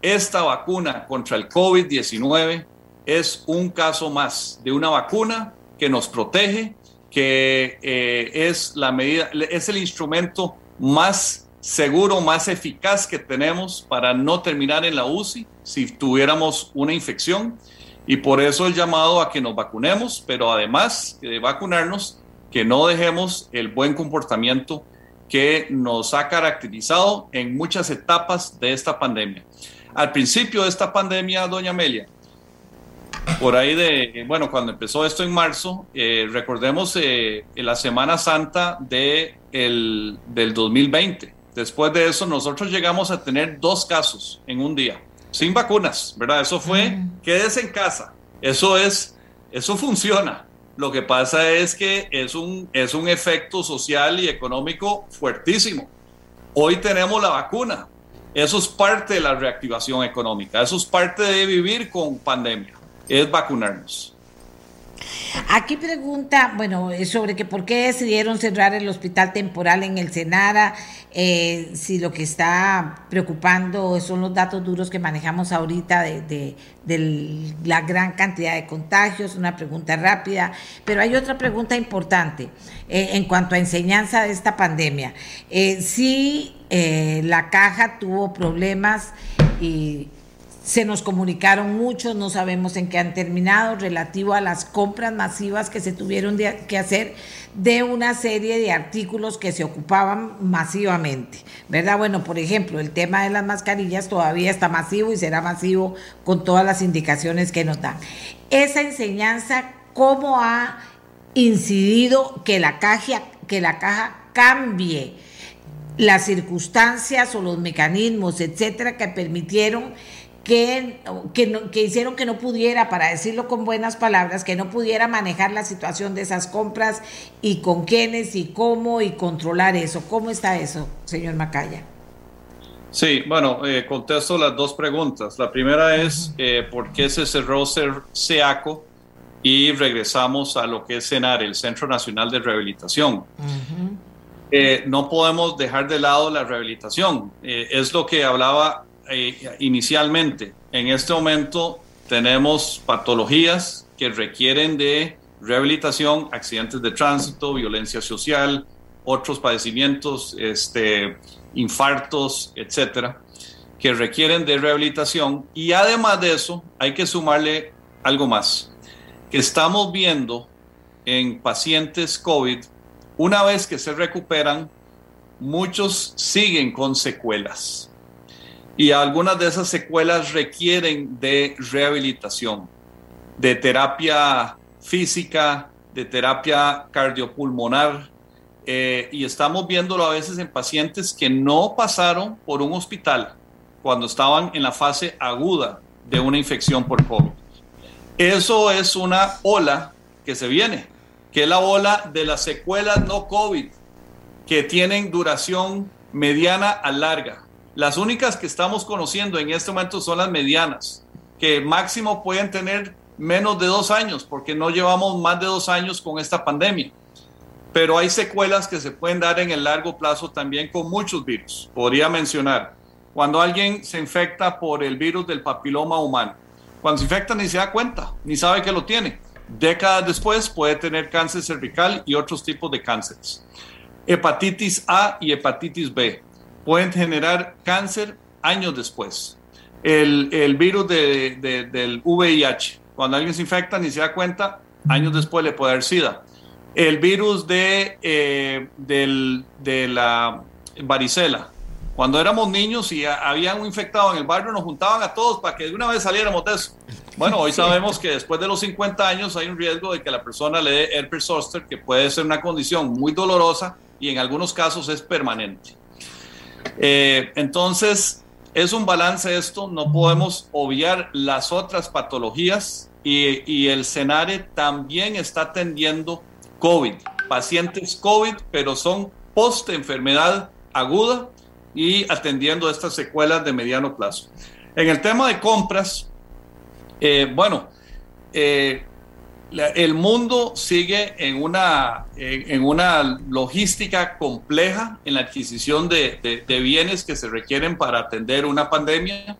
Esta vacuna contra el COVID-19 es un caso más de una vacuna que nos protege, que eh, es la medida, es el instrumento más seguro, más eficaz que tenemos para no terminar en la UCI si tuviéramos una infección y por eso el llamado a que nos vacunemos, pero además de vacunarnos, que no dejemos el buen comportamiento que nos ha caracterizado en muchas etapas de esta pandemia. Al principio de esta pandemia, doña Amelia, por ahí de, bueno, cuando empezó esto en marzo, eh, recordemos eh, la Semana Santa de el, del 2020. Después de eso, nosotros llegamos a tener dos casos en un día sin vacunas, ¿verdad? Eso fue, quédese en casa. Eso es, eso funciona. Lo que pasa es que es un, es un efecto social y económico fuertísimo. Hoy tenemos la vacuna. Eso es parte de la reactivación económica. Eso es parte de vivir con pandemia. Es vacunarnos. Aquí pregunta, bueno, sobre que por qué decidieron cerrar el hospital temporal en el Senara, eh, si lo que está preocupando son los datos duros que manejamos ahorita de, la gran cantidad de contagios, una pregunta rápida, pero hay otra pregunta importante eh, en cuanto a enseñanza de esta pandemia. Eh, si la caja tuvo problemas y se nos comunicaron muchos, no sabemos en qué han terminado, relativo a las compras masivas que se tuvieron que hacer de una serie de artículos que se ocupaban masivamente, ¿verdad? Bueno, por ejemplo, el tema de las mascarillas todavía está masivo y será masivo con todas las indicaciones que nos dan. Esa enseñanza, ¿cómo ha incidido que la caja, que la caja cambie las circunstancias o los mecanismos, etcétera, que permitieron que, que, hicieron que no pudiera, para decirlo con buenas palabras, que no pudiera manejar la situación de esas compras y con quiénes y cómo y controlar eso. ¿Cómo está eso, señor Macaya? Sí, bueno, eh, contesto las dos preguntas. La primera es eh, por qué se cerró SEACO y regresamos a lo que es CENAR, el Centro Nacional de Rehabilitación. Eh, no podemos dejar de lado la rehabilitación. es lo que hablaba eh, inicialmente. En este momento tenemos patologías que requieren de rehabilitación, accidentes de tránsito, violencia social, otros padecimientos, este, infartos, etcétera, que requieren de rehabilitación. Y además de eso, hay que sumarle algo más, que estamos viendo en pacientes COVID, una vez que se recuperan, muchos siguen con secuelas y algunas de esas secuelas requieren de rehabilitación, de terapia física, de terapia cardiopulmonar, eh, y estamos viéndolo a veces en pacientes que no pasaron por un hospital cuando estaban en la fase aguda de una infección por COVID. Eso es una ola que se viene, que es la ola de las secuelas no COVID, que tienen duración mediana a larga las únicas que estamos conociendo en este momento son las medianas, que máximo pueden tener menos de dos años, porque no llevamos más de dos años con esta pandemia. Pero hay secuelas que se pueden dar en el largo plazo también con muchos virus. Podría mencionar, cuando alguien se infecta por el virus del papiloma humano, cuando se infecta ni se da cuenta, ni sabe que lo tiene. Décadas después puede tener cáncer cervical y otros tipos de cánceres. Hepatitis A y hepatitis B pueden generar cáncer años después. El, virus del VIH, cuando alguien se infecta ni se da cuenta, años después le puede dar SIDA. El virus de, eh, de la varicela, cuando éramos niños y había un infectado en el barrio, nos juntaban a todos para que de una vez saliéramos de eso. Bueno, hoy sabemos que después de los 50 años hay un riesgo de que la persona le dé herpes zoster, que puede ser una condición muy dolorosa y en algunos casos es permanente. Eh, entonces, es un balance esto, no podemos obviar las otras patologías y, el CENARE también está atendiendo COVID, pacientes COVID, pero son post enfermedad aguda y atendiendo estas secuelas de mediano plazo. En el tema de compras, eh, bueno, eh, el mundo sigue en una, una logística compleja en la adquisición de, bienes que se requieren para atender una pandemia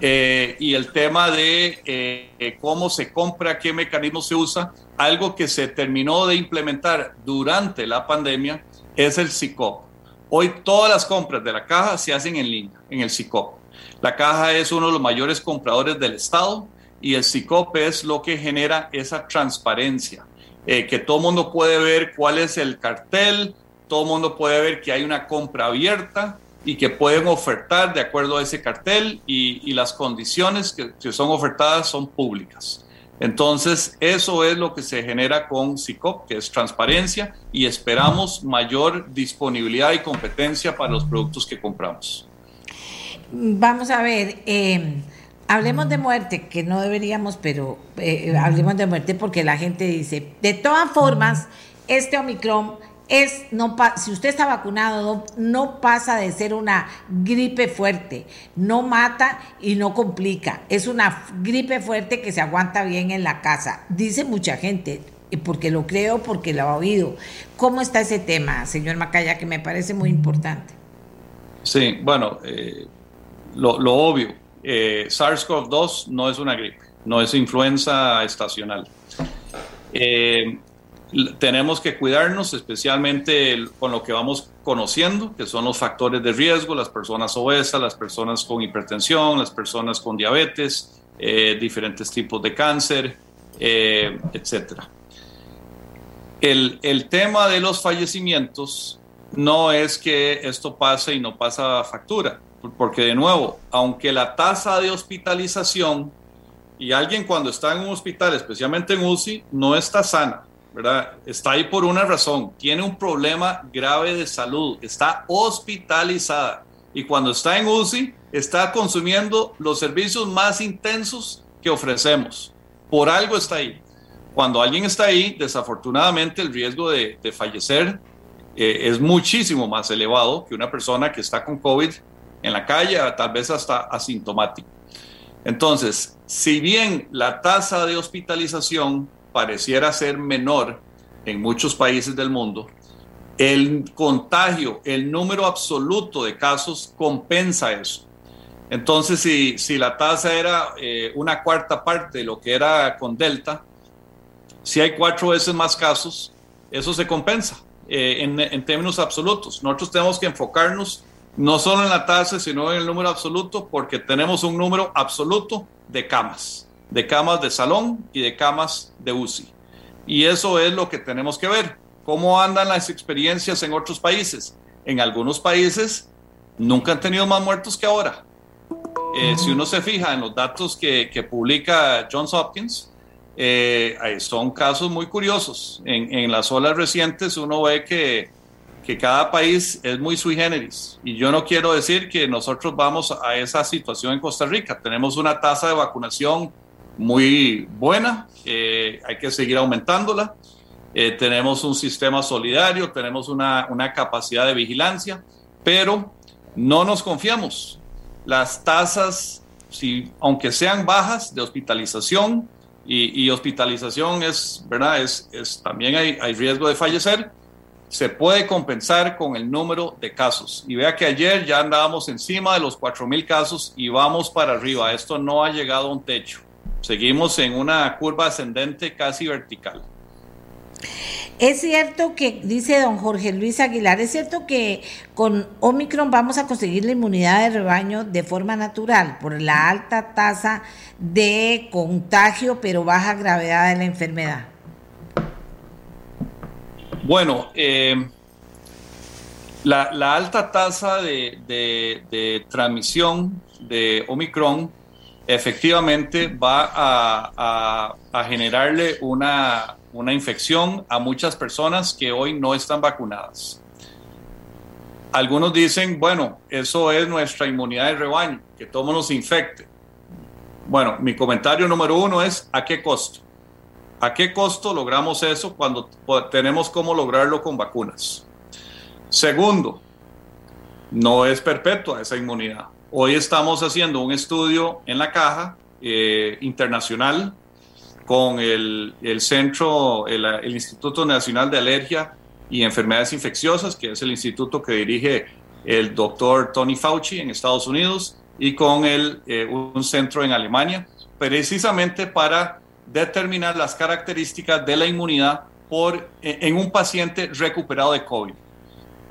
eh, y el tema de eh, cómo se compra, qué mecanismo se usa. Algo que se terminó de implementar durante la pandemia es el SICOP. Hoy todas las compras de la caja se hacen en línea, en el SICOP. La caja es uno de los mayores compradores del Estado y el SICOP es lo que genera esa transparencia, eh, que todo mundo puede ver cuál es el cartel, todo mundo puede ver que hay una compra abierta y que pueden ofertar de acuerdo a ese cartel y, las condiciones que, que, son ofertadas son públicas. Entonces, eso es lo que se genera con SICOP, que es transparencia y esperamos mayor disponibilidad y competencia para los productos que compramos. Vamos a ver, eh, Hablemos de muerte, que no deberíamos, pero eh, hablemos de muerte porque la gente dice, de todas formas, este Omicron es, no si usted está vacunado, no, pasa de ser una gripe fuerte, no mata y no complica, es una gripe fuerte que se aguanta bien en la casa, dice mucha gente, porque lo creo, porque lo ha oído. ¿Cómo está ese tema, señor Macaya, que me parece muy importante? Sí, bueno, eh, lo, lo obvio, eh, SARS-CoV-2 no es una gripe, no es influenza estacional. Eh, tenemos que cuidarnos, especialmente con lo que vamos conociendo, que son los factores de riesgo, las personas obesas, las personas con hipertensión, las personas con diabetes, eh, diferentes tipos de cáncer, etc. El, el tema de los fallecimientos no es que esto pase y no pasa factura porque de nuevo, aunque la tasa de hospitalización y alguien cuando está en un hospital, especialmente en UCI, no está sana, ¿verdad? Está ahí por una razón, tiene un problema grave de salud, está hospitalizada y cuando está en UCI está consumiendo los servicios más intensos que ofrecemos. Por algo está ahí. Cuando alguien está ahí, desafortunadamente el riesgo de, fallecer eh, es muchísimo más elevado que una persona que está con COVID en la calle, tal vez hasta asintomático. Entonces, si bien la tasa de hospitalización pareciera ser menor en muchos países del mundo, el contagio, el número absoluto de casos compensa eso. Entonces, si, si la tasa era eh, una cuarta parte de lo que era con Delta, si hay cuatro veces más casos, eso se compensa eh, en, en términos absolutos. Nosotros tenemos que enfocarnos no solo en la tasa, sino en el número absoluto, porque tenemos un número absoluto de camas, de camas de salón y de camas de UCI. Y eso es lo que tenemos que ver. ¿Cómo andan las experiencias en otros países? En algunos países nunca han tenido más muertos que ahora. Eh, si uno se fija en los datos que, publica Johns Hopkins, eh, son casos muy curiosos. En, en las olas recientes uno ve que que cada país es muy sui generis. Y yo no quiero decir que nosotros vamos a esa situación en Costa Rica. Tenemos una tasa de vacunación muy buena, eh, hay que seguir aumentándola. Eh, tenemos un sistema solidario, tenemos una, una, capacidad de vigilancia, pero no nos confiamos. Las tasas, si, aunque sean bajas de hospitalización, y, y hospitalización es, ¿verdad? Es, es también hay, hay riesgo de fallecer, se puede compensar con el número de casos. Y vea que ayer ya andábamos encima de los 4.000 casos y vamos para arriba. Esto no ha llegado a un techo. Seguimos en una curva ascendente casi vertical. Es cierto que, dice don Jorge Luis Aguilar, es cierto que con Omicron vamos a conseguir la inmunidad de rebaño de forma natural por la alta tasa de contagio pero baja gravedad de la enfermedad. Bueno, eh, la, alta tasa de, transmisión de Omicron efectivamente va a, generarle una, infección a muchas personas que hoy no están vacunadas. Algunos dicen, bueno, eso es nuestra inmunidad de rebaño, que todo nos infecte. Bueno, mi comentario número uno es, ¿a qué costo? ¿A qué costo logramos eso cuando tenemos cómo lograrlo con vacunas? Segundo, no es perpetua esa inmunidad. Hoy estamos haciendo un estudio en la caja eh, internacional con el, el centro, el, el, Instituto Nacional de Alergia y Enfermedades Infecciosas, que es el instituto que dirige el doctor Tony Fauci en Estados Unidos, y con el, eh, un centro en Alemania, precisamente para determinar las características de la inmunidad por, en un paciente recuperado de COVID.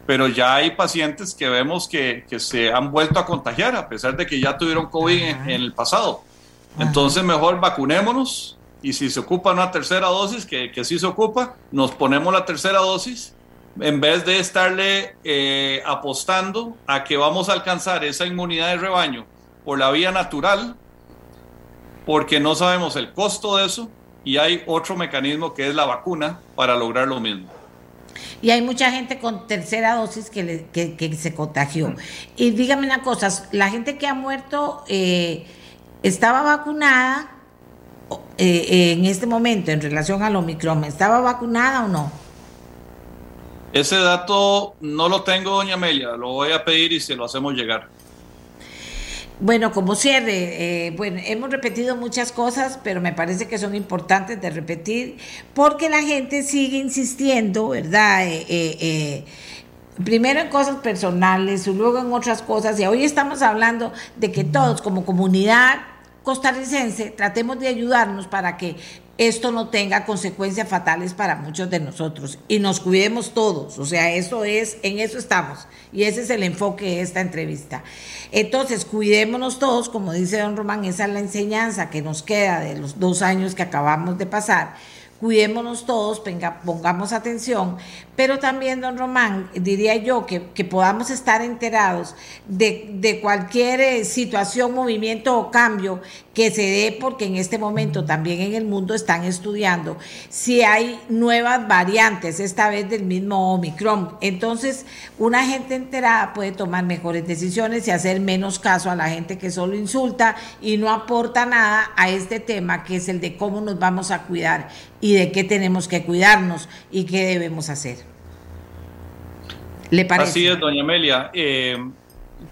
Pero ya hay pacientes que vemos que, que se han vuelto a contagiar a pesar de que ya tuvieron COVID en, en el pasado. Entonces mejor vacunémonos y si se ocupa una tercera dosis, que, que sí se ocupa, nos ponemos la tercera dosis en vez de estarle eh, apostando a que vamos a alcanzar esa inmunidad de rebaño por la vía natural, porque no sabemos el costo de eso y hay otro mecanismo que es la vacuna para lograr lo mismo. Y hay mucha gente con tercera dosis que, que, se contagió. Y dígame una cosa, la gente que ha muerto eh, estaba vacunada eh, en este momento en relación al Omicron, ¿estaba vacunada o no? Ese dato no lo tengo, doña Amelia, lo voy a pedir y se lo hacemos llegar. Bueno, como cierre, eh, bueno, hemos repetido muchas cosas, pero me parece que son importantes de repetir porque la gente sigue insistiendo, ¿verdad? Eh, eh, primero en cosas personales, luego en otras cosas, y hoy estamos hablando de que todos como comunidad costarricense tratemos de ayudarnos para que esto no tenga consecuencias fatales para muchos de nosotros y nos cuidemos todos, o sea, eso es, en eso estamos y ese es el enfoque de esta entrevista. Entonces, cuidémonos todos, como dice don Román, esa es la enseñanza que nos queda de los dos años que acabamos de pasar cuidémonos todos, pongamos atención, pero también, don Román, diría yo que, podamos estar enterados de, cualquier eh, situación, movimiento o cambio que se dé, porque en este momento también en el mundo están estudiando si hay nuevas variantes, esta vez del mismo Omicron. Entonces, una gente enterada puede tomar mejores decisiones y hacer menos caso a la gente que solo insulta y no aporta nada a este tema que es el de cómo nos vamos a cuidar y de qué tenemos que cuidarnos y qué debemos hacer. ¿Le parece? Así es, doña Amelia. Eh,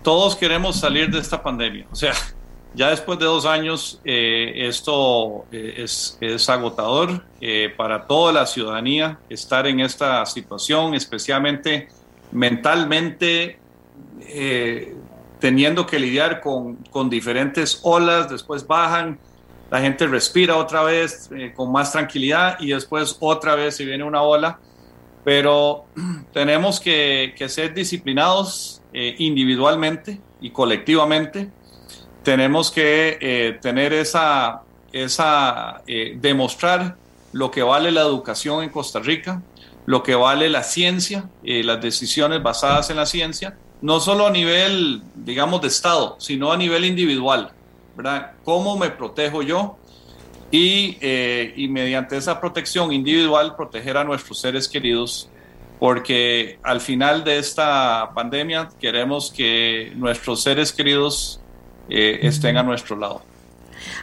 todos queremos salir de esta pandemia. O sea, ya después de dos años, eh, esto eh, es, agotador para toda la ciudadanía estar en esta situación, especialmente mentalmente, teniendo que lidiar con, con diferentes olas, después bajan la gente respira otra vez eh, con más tranquilidad y después otra vez se viene una ola. Pero tenemos que, ser disciplinados eh, individualmente y colectivamente. Tenemos que eh, tener esa, esa demostrar lo que vale la educación en Costa Rica, lo que vale la ciencia, las decisiones basadas en la ciencia, no solo a nivel, digamos, de Estado, sino a nivel individual ¿verdad? ¿Cómo me protejo yo? Y, eh, y mediante esa protección individual proteger a nuestros seres queridos, porque al final de esta pandemia queremos que nuestros seres queridos eh, estén a nuestro lado.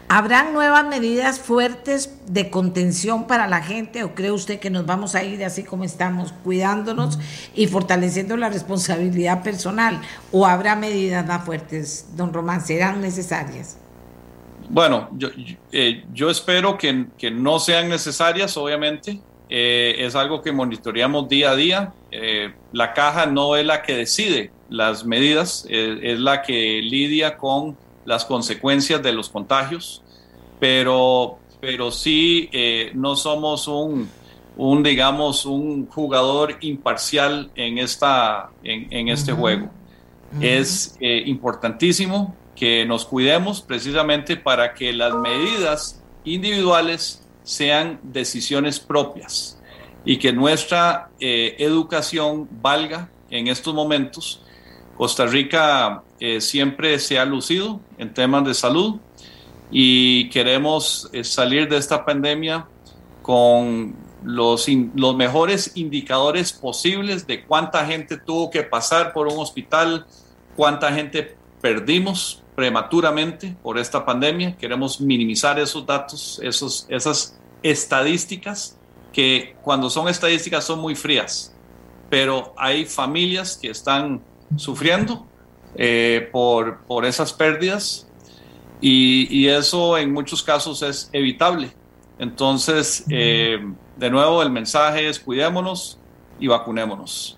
¿Habrán nuevas medidas fuertes de contención para la gente o cree usted que nos vamos a ir así como estamos, cuidándonos y fortaleciendo la responsabilidad personal? ¿O habrá medidas más fuertes, don Román? ¿Serán necesarias? Bueno, yo, eh, espero que, no sean necesarias, obviamente. Eh, es algo que monitoreamos día a día. Eh, la caja no es la que decide las medidas, es la que lidia con las consecuencias de los contagios, pero, pero sí eh, no somos un, un, digamos, un jugador imparcial en, esta, en, este juego. Es importantísimo que nos cuidemos precisamente para que las medidas individuales sean decisiones propias y que nuestra eh, educación valga en estos momentos. Costa Rica eh, siempre se ha lucido en temas de salud y queremos eh, salir de esta pandemia con los, los mejores indicadores posibles de cuánta gente tuvo que pasar por un hospital, cuánta gente perdimos prematuramente por esta pandemia. Queremos minimizar esos datos, esos, esas estadísticas que cuando son estadísticas son muy frías, pero hay familias que están sufriendo eh, por, por, esas pérdidas y, y, eso en muchos casos es evitable. Entonces, eh, de nuevo, el mensaje es cuidémonos y vacunémonos.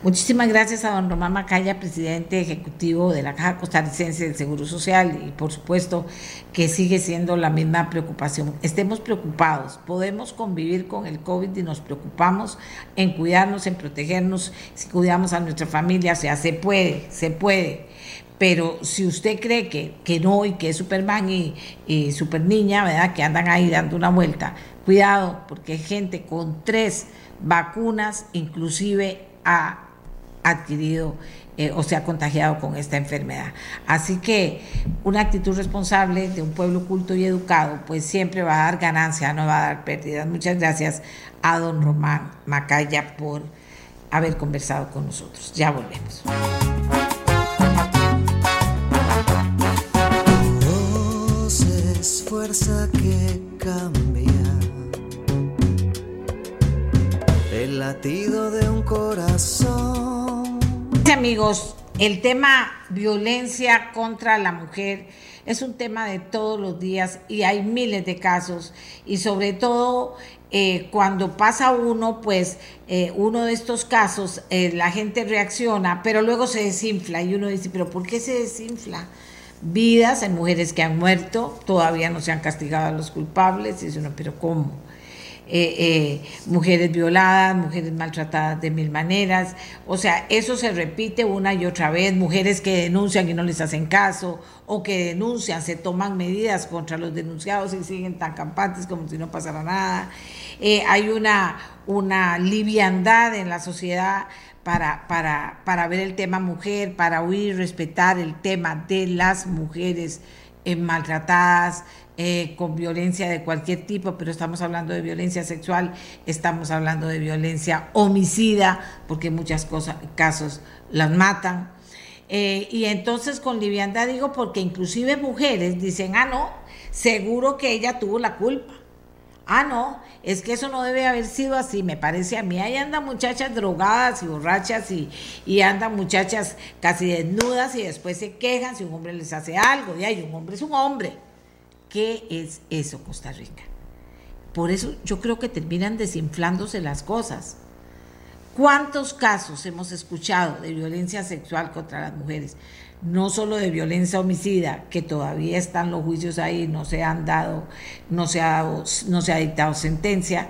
Muchísimas gracias a don Román Macaya, presidente ejecutivo de la Caja Costarricense del Seguro Social y por supuesto que sigue siendo la misma preocupación. Estemos preocupados, podemos convivir con el COVID y nos preocupamos en cuidarnos, en protegernos, si cuidamos a nuestra familia, o sea, se puede, se puede. Pero si usted cree que, que no y que es Superman y, y Super Niña, ¿verdad? Que andan ahí dando una vuelta, cuidado, porque hay gente con tres vacunas, inclusive a adquirido eh, o se ha contagiado con esta enfermedad. Así que una actitud responsable de un pueblo culto y educado, pues siempre va a dar ganancia, no va a dar pérdidas. Muchas gracias a don Román Macaya por haber conversado con nosotros. Ya volvemos. fuerza que cambia el latido de un corazón amigos, el tema violencia contra la mujer es un tema de todos los días y hay miles de casos y sobre todo eh, cuando pasa uno, pues eh, uno de estos casos, eh, la gente reacciona, pero luego se desinfla y uno dice, pero ¿por qué se desinfla? Vidas, hay mujeres que han muerto, todavía no se han castigado a los culpables, y dice uno, pero ¿cómo? Eh, eh, mujeres violadas, mujeres maltratadas de mil maneras. O sea, eso se repite una y otra vez, mujeres que denuncian y no les hacen caso, o que denuncian, se toman medidas contra los denunciados y siguen tan campantes como si no pasara nada. Eh, hay una, una liviandad en la sociedad para, para, para ver el tema mujer, para oír y respetar el tema de las mujeres maltratadas, eh, con violencia de cualquier tipo, pero estamos hablando de violencia sexual, estamos hablando de violencia homicida, porque en muchos casos las matan. Eh, y entonces con liviandad digo, porque inclusive mujeres dicen, ah, no, seguro que ella tuvo la culpa. Ah, no, es que eso no debe haber sido así, me parece a mí. Ahí andan muchachas drogadas y borrachas y, y andan muchachas casi desnudas y después se quejan si un hombre les hace algo. Y hay un hombre es un hombre. ¿Qué es eso, Costa Rica? Por eso yo creo que terminan desinflándose las cosas. ¿Cuántos casos hemos escuchado de violencia sexual contra las mujeres? No solo de violencia homicida, que todavía están los juicios ahí, no se han dado, no se ha, no se ha dictado sentencia,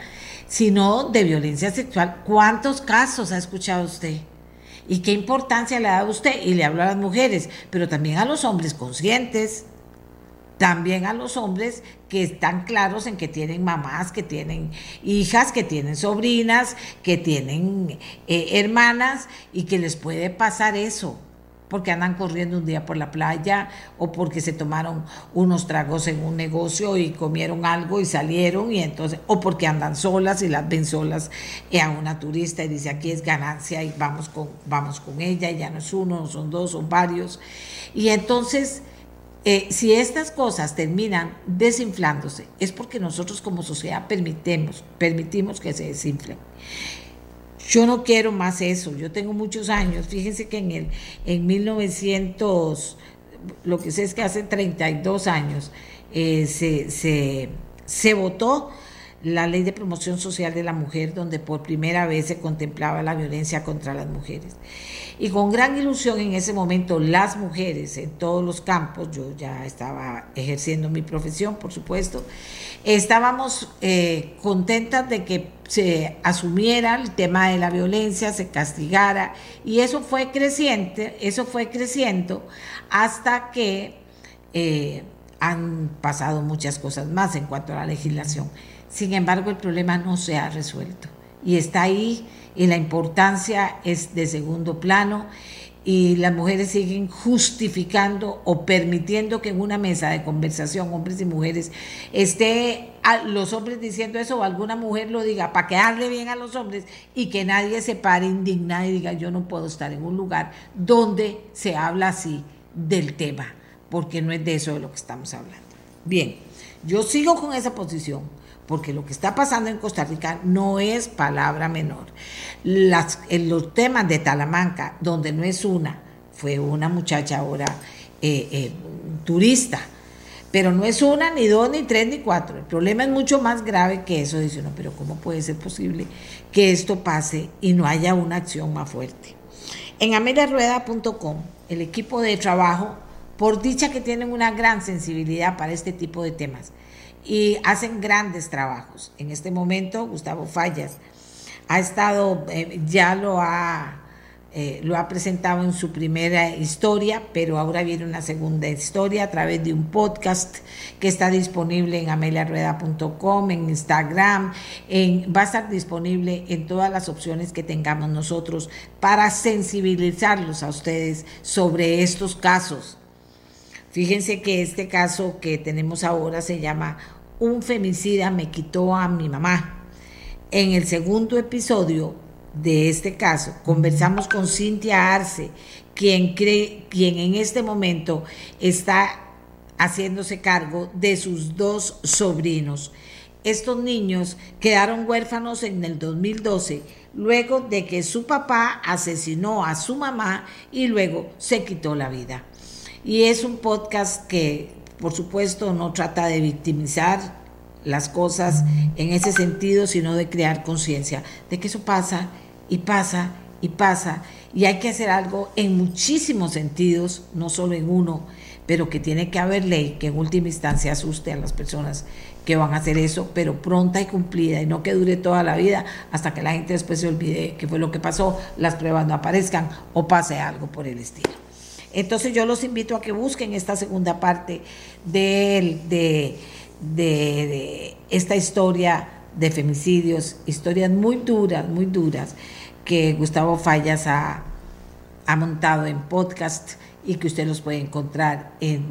sino de violencia sexual. ¿Cuántos casos ha escuchado usted? ¿Y qué importancia le ha dado usted? Y le hablo a las mujeres, pero también a los hombres conscientes también a los hombres que están claros en que tienen mamás, que tienen hijas, que tienen sobrinas, que tienen eh, hermanas y que les puede pasar eso porque andan corriendo un día por la playa o porque se tomaron unos tragos en un negocio y comieron algo y salieron y entonces o porque andan solas y las ven solas eh, a una turista y dice aquí es ganancia y vamos con vamos con ella y ya no es uno, no son dos, son varios y entonces eh, si estas cosas terminan desinflándose, es porque nosotros como sociedad permitimos, permitimos que se desinflen. Yo no quiero más eso, yo tengo muchos años, fíjense que en, el, en 1900, lo que sé es que hace 32 años eh, se, se, se votó la ley de promoción social de la mujer, donde por primera vez se contemplaba la violencia contra las mujeres. Y con gran ilusión en ese momento las mujeres en todos los campos, yo ya estaba ejerciendo mi profesión, por supuesto, estábamos eh, contentas de que se asumiera el tema de la violencia, se castigara, y eso fue creciente, eso fue creciendo hasta que eh, han pasado muchas cosas más en cuanto a la legislación. Sin embargo, el problema no se ha resuelto y está ahí y la importancia es de segundo plano y las mujeres siguen justificando o permitiendo que en una mesa de conversación, hombres y mujeres, esté los hombres diciendo eso o alguna mujer lo diga para quedarle bien a los hombres y que nadie se pare indignada y diga yo no puedo estar en un lugar donde se habla así del tema, porque no es de eso de lo que estamos hablando. Bien, yo sigo con esa posición porque lo que está pasando en Costa Rica no es palabra menor. Los temas de Talamanca, donde no es una, fue una muchacha ahora eh, eh, turista, Pero no es una, ni dos, ni tres, ni cuatro. El problema es mucho más grave que eso. Dice uno, pero ¿cómo puede ser posible que esto pase y no haya una acción más fuerte? En ameliarueda.com, el equipo de trabajo, por dicha que tienen una gran sensibilidad para este tipo de temas y hacen grandes trabajos. En este momento, Gustavo Fallas ha estado, eh, ya lo ha eh, lo ha presentado en su primera historia, pero ahora viene una segunda historia a través de un podcast que está disponible en ameliarueda.com, en Instagram, en, va a estar disponible en todas las opciones que tengamos nosotros para sensibilizarlos a ustedes sobre estos casos. Fíjense que este caso que tenemos ahora se llama Un femicida me quitó a mi mamá. En el segundo episodio de este caso, conversamos con Cintia Arce, quien, cree, quien en este momento está haciéndose cargo de sus dos sobrinos. Estos niños quedaron huérfanos en el 2012, luego de que su papá asesinó a su mamá y luego se quitó la vida. Y es un podcast que, por supuesto, no trata de victimizar las cosas en ese sentido, sino de crear conciencia de que eso pasa y pasa y pasa y hay que hacer algo en muchísimos sentidos, no solo en uno, pero que tiene que haber ley que en última instancia asuste a las personas que van a hacer eso, pero pronta y cumplida y no que dure toda la vida hasta que la gente después se olvide qué fue lo que pasó, las pruebas no aparezcan o pase algo por el estilo. Entonces yo los invito a que busquen esta segunda parte de, de, de esta historia de femicidios, historias muy duras, muy duras, que Gustavo Fallas ha, ha montado en podcast y que usted los puede encontrar en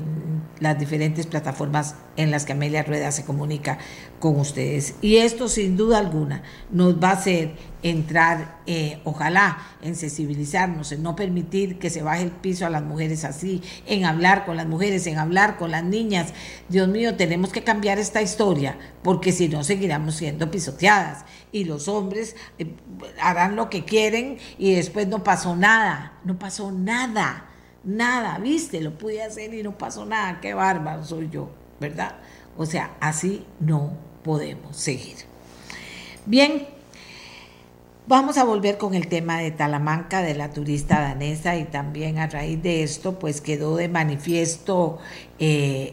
las diferentes plataformas en las que Amelia Rueda se comunica con ustedes. Y esto sin duda alguna nos va a hacer entrar, eh, ojalá, en sensibilizarnos, en no permitir que se baje el piso a las mujeres así, en hablar con las mujeres, en hablar con las niñas. Dios mío, tenemos que cambiar esta historia, porque si no seguiremos siendo pisoteadas y los hombres eh, harán lo que quieren y después no pasó nada, no pasó nada nada, viste, lo pude hacer y no pasó nada, qué bárbaro soy yo, ¿verdad? O sea, así no podemos seguir. Bien, vamos a volver con el tema de Talamanca, de la turista danesa, y también a raíz de esto, pues quedó de manifiesto eh,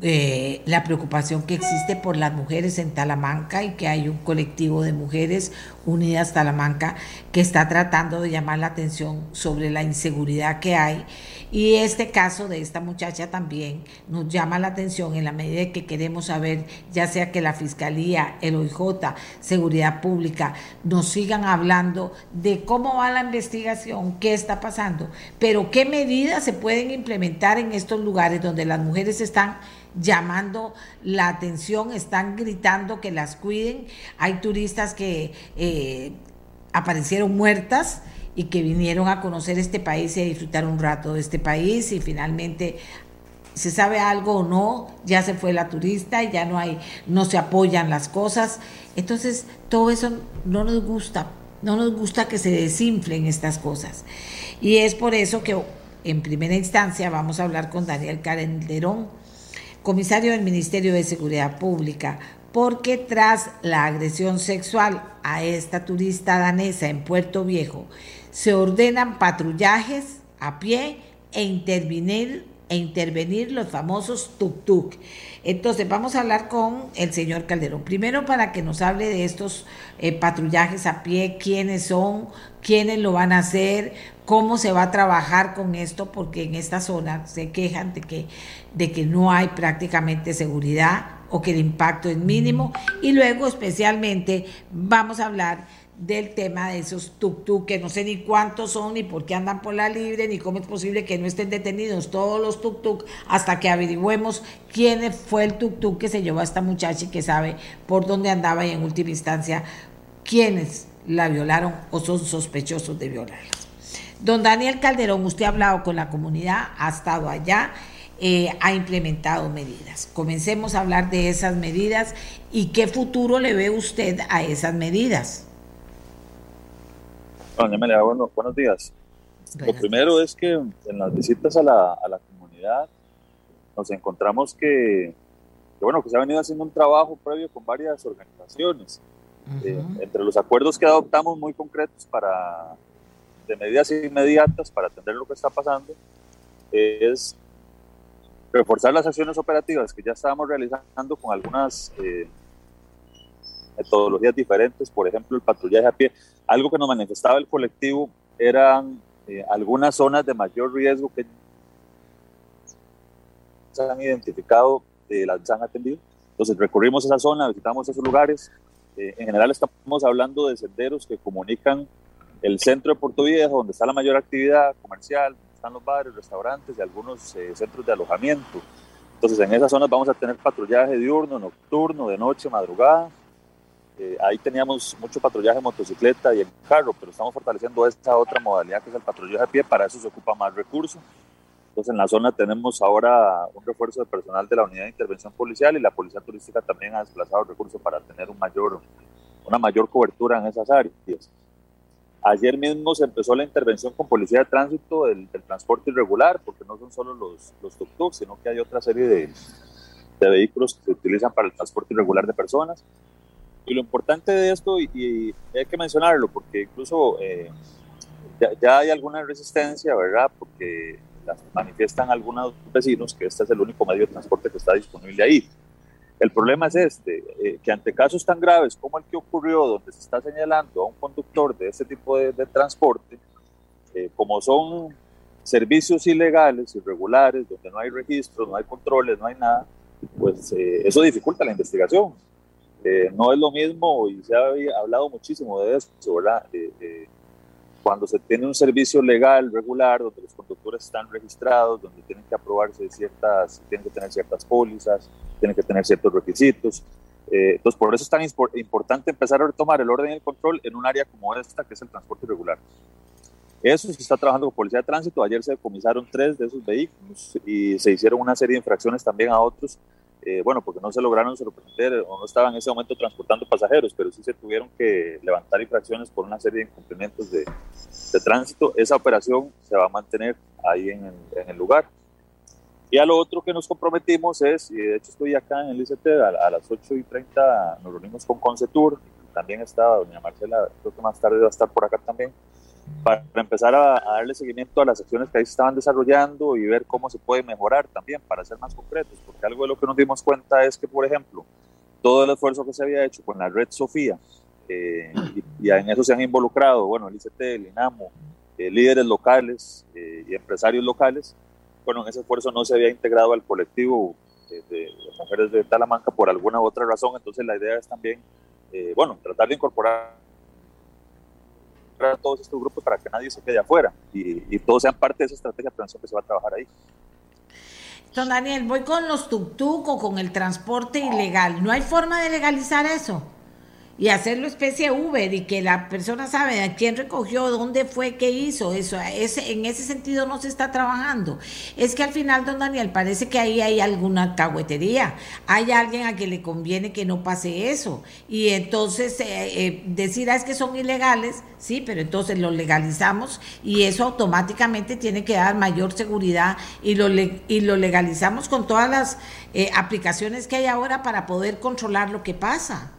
eh, la preocupación que existe por las mujeres en Talamanca y que hay un colectivo de mujeres unidas Talamanca que está tratando de llamar la atención sobre la inseguridad que hay. Y este caso de esta muchacha también nos llama la atención en la medida que queremos saber, ya sea que la Fiscalía, el OIJ, Seguridad Pública, nos sigan hablando de cómo va la investigación, qué está pasando, pero qué medidas se pueden implementar en estos lugares donde las mujeres están llamando la atención, están gritando que las cuiden. Hay turistas que eh, aparecieron muertas y que vinieron a conocer este país y a disfrutar un rato de este país y finalmente se sabe algo o no, ya se fue la turista y ya no hay, no se apoyan las cosas. Entonces, todo eso no nos gusta, no nos gusta que se desinflen estas cosas. Y es por eso que en primera instancia vamos a hablar con Daniel Carenderón comisario del Ministerio de Seguridad Pública, porque tras la agresión sexual a esta turista danesa en Puerto Viejo, se ordenan patrullajes a pie e intervenir, e intervenir los famosos tuk-tuk. Entonces vamos a hablar con el señor Calderón. Primero para que nos hable de estos eh, patrullajes a pie, quiénes son, quiénes lo van a hacer, cómo se va a trabajar con esto, porque en esta zona se quejan de que, de que no hay prácticamente seguridad o que el impacto es mínimo. Y luego especialmente vamos a hablar del tema de esos tuk-tuk, que no sé ni cuántos son, ni por qué andan por la libre, ni cómo es posible que no estén detenidos todos los tuk-tuk, hasta que averigüemos quién fue el tuk-tuk que se llevó a esta muchacha y que sabe por dónde andaba y en última instancia quiénes la violaron o son sospechosos de violarla. Don Daniel Calderón, usted ha hablado con la comunidad, ha estado allá, eh, ha implementado medidas. Comencemos a hablar de esas medidas y qué futuro le ve usted a esas medidas. Doña Amelia, bueno, buenos días. Lo primero es que en las visitas a la, a la comunidad nos encontramos que, bueno, que se ha venido haciendo un trabajo previo con varias organizaciones. Eh, entre los acuerdos que adoptamos muy concretos para de medidas inmediatas para atender lo que está pasando es reforzar las acciones operativas que ya estábamos realizando con algunas eh, metodologías diferentes, por ejemplo el patrullaje a pie. Algo que nos manifestaba el colectivo eran eh, algunas zonas de mayor riesgo que se han identificado, eh, las han atendido. Entonces recurrimos a esa zona, visitamos esos lugares. Eh, en general estamos hablando de senderos que comunican el centro de Puerto Viejo, donde está la mayor actividad comercial, están los bares, restaurantes y algunos eh, centros de alojamiento. Entonces en esas zonas vamos a tener patrullaje diurno, nocturno, de noche, madrugada. ahí teníamos mucho patrullaje en motocicleta y en carro, pero estamos fortaleciendo esta otra modalidad que es el patrullaje a pie, para eso se ocupa más recursos entonces en la zona tenemos ahora un refuerzo de personal de la unidad de intervención policial y la policía turística también ha desplazado recursos para tener un mayor, una mayor cobertura en esas áreas. Ayer mismo se empezó la intervención con policía de tránsito del, transporte irregular, porque no son solo los, los tuk sino que hay otra serie de, de, vehículos que se utilizan para el transporte irregular de personas. Y lo importante de esto, y, hay que mencionarlo, porque incluso eh, ya, ya, hay alguna resistencia, ¿verdad? Porque manifiestan algunos vecinos que este es el único medio de transporte que está disponible ahí. El problema es este, eh, que ante casos tan graves como el que ocurrió, donde se está señalando a un conductor de este tipo de, transporte, eh, como son servicios ilegales, irregulares, donde no hay registros, no hay controles, no hay nada, pues eh, eso dificulta la investigación. no es lo mismo, y se ha hablado muchísimo de eso, ¿verdad? Cuando se tiene un servicio legal, regular, donde los conductores están registrados, donde tienen que aprobarse ciertas, tienen que tener ciertas pólizas, tienen que tener ciertos requisitos. Eh, entonces, por eso es tan importante empezar a retomar el orden y el control en un área como esta, que es el transporte irregular. Eso se está trabajando con Policía de Tránsito. Ayer se decomisaron tres de esos vehículos y se hicieron una serie de infracciones también a otros eh, bueno, porque no se lograron sorprender o no estaban en ese momento transportando pasajeros, pero sí se tuvieron que levantar infracciones por una serie de incumplimientos de, tránsito. Esa operación se va a mantener ahí en el, lugar. Y a lo otro que nos comprometimos es, y de hecho estoy acá en el ICT, a, las 8 y 30 nos reunimos con Concetur, también está doña Marcela, creo que más tarde va a estar por acá también, para empezar a, darle seguimiento a las acciones que ahí se estaban desarrollando y ver cómo se puede mejorar también para ser más concretos, porque algo de lo que nos dimos cuenta es que, por ejemplo, todo el esfuerzo que se había hecho con la red Sofía, eh, y, en eso se han involucrado, bueno, el ICT, el INAMO, eh, líderes locales eh, y empresarios locales, bueno, en ese esfuerzo no se había integrado al colectivo de, de, mujeres de Talamanca por alguna u otra razón, entonces la idea es también, bueno, tratar de incorporar a todos estos grupos para que nadie se quede afuera y, todos sean parte de esa estrategia de prevención que se va a trabajar ahí. Don Daniel, voy con los tuk-tuk o con el transporte ilegal. ¿No hay forma de legalizar eso? Y hacerlo especie Uber y que la persona sabe a quién recogió, dónde fue, qué hizo, eso, ese, en ese sentido no se está trabajando. Es que al final, don Daniel, parece que ahí hay alguna cahuetería, hay alguien a quien le conviene que no pase eso, y entonces eh, eh, decir, ah, es que son ilegales, sí, pero entonces lo legalizamos y eso automáticamente tiene que dar mayor seguridad y lo, y lo legalizamos con todas las eh, aplicaciones que hay ahora para poder controlar lo que pasa.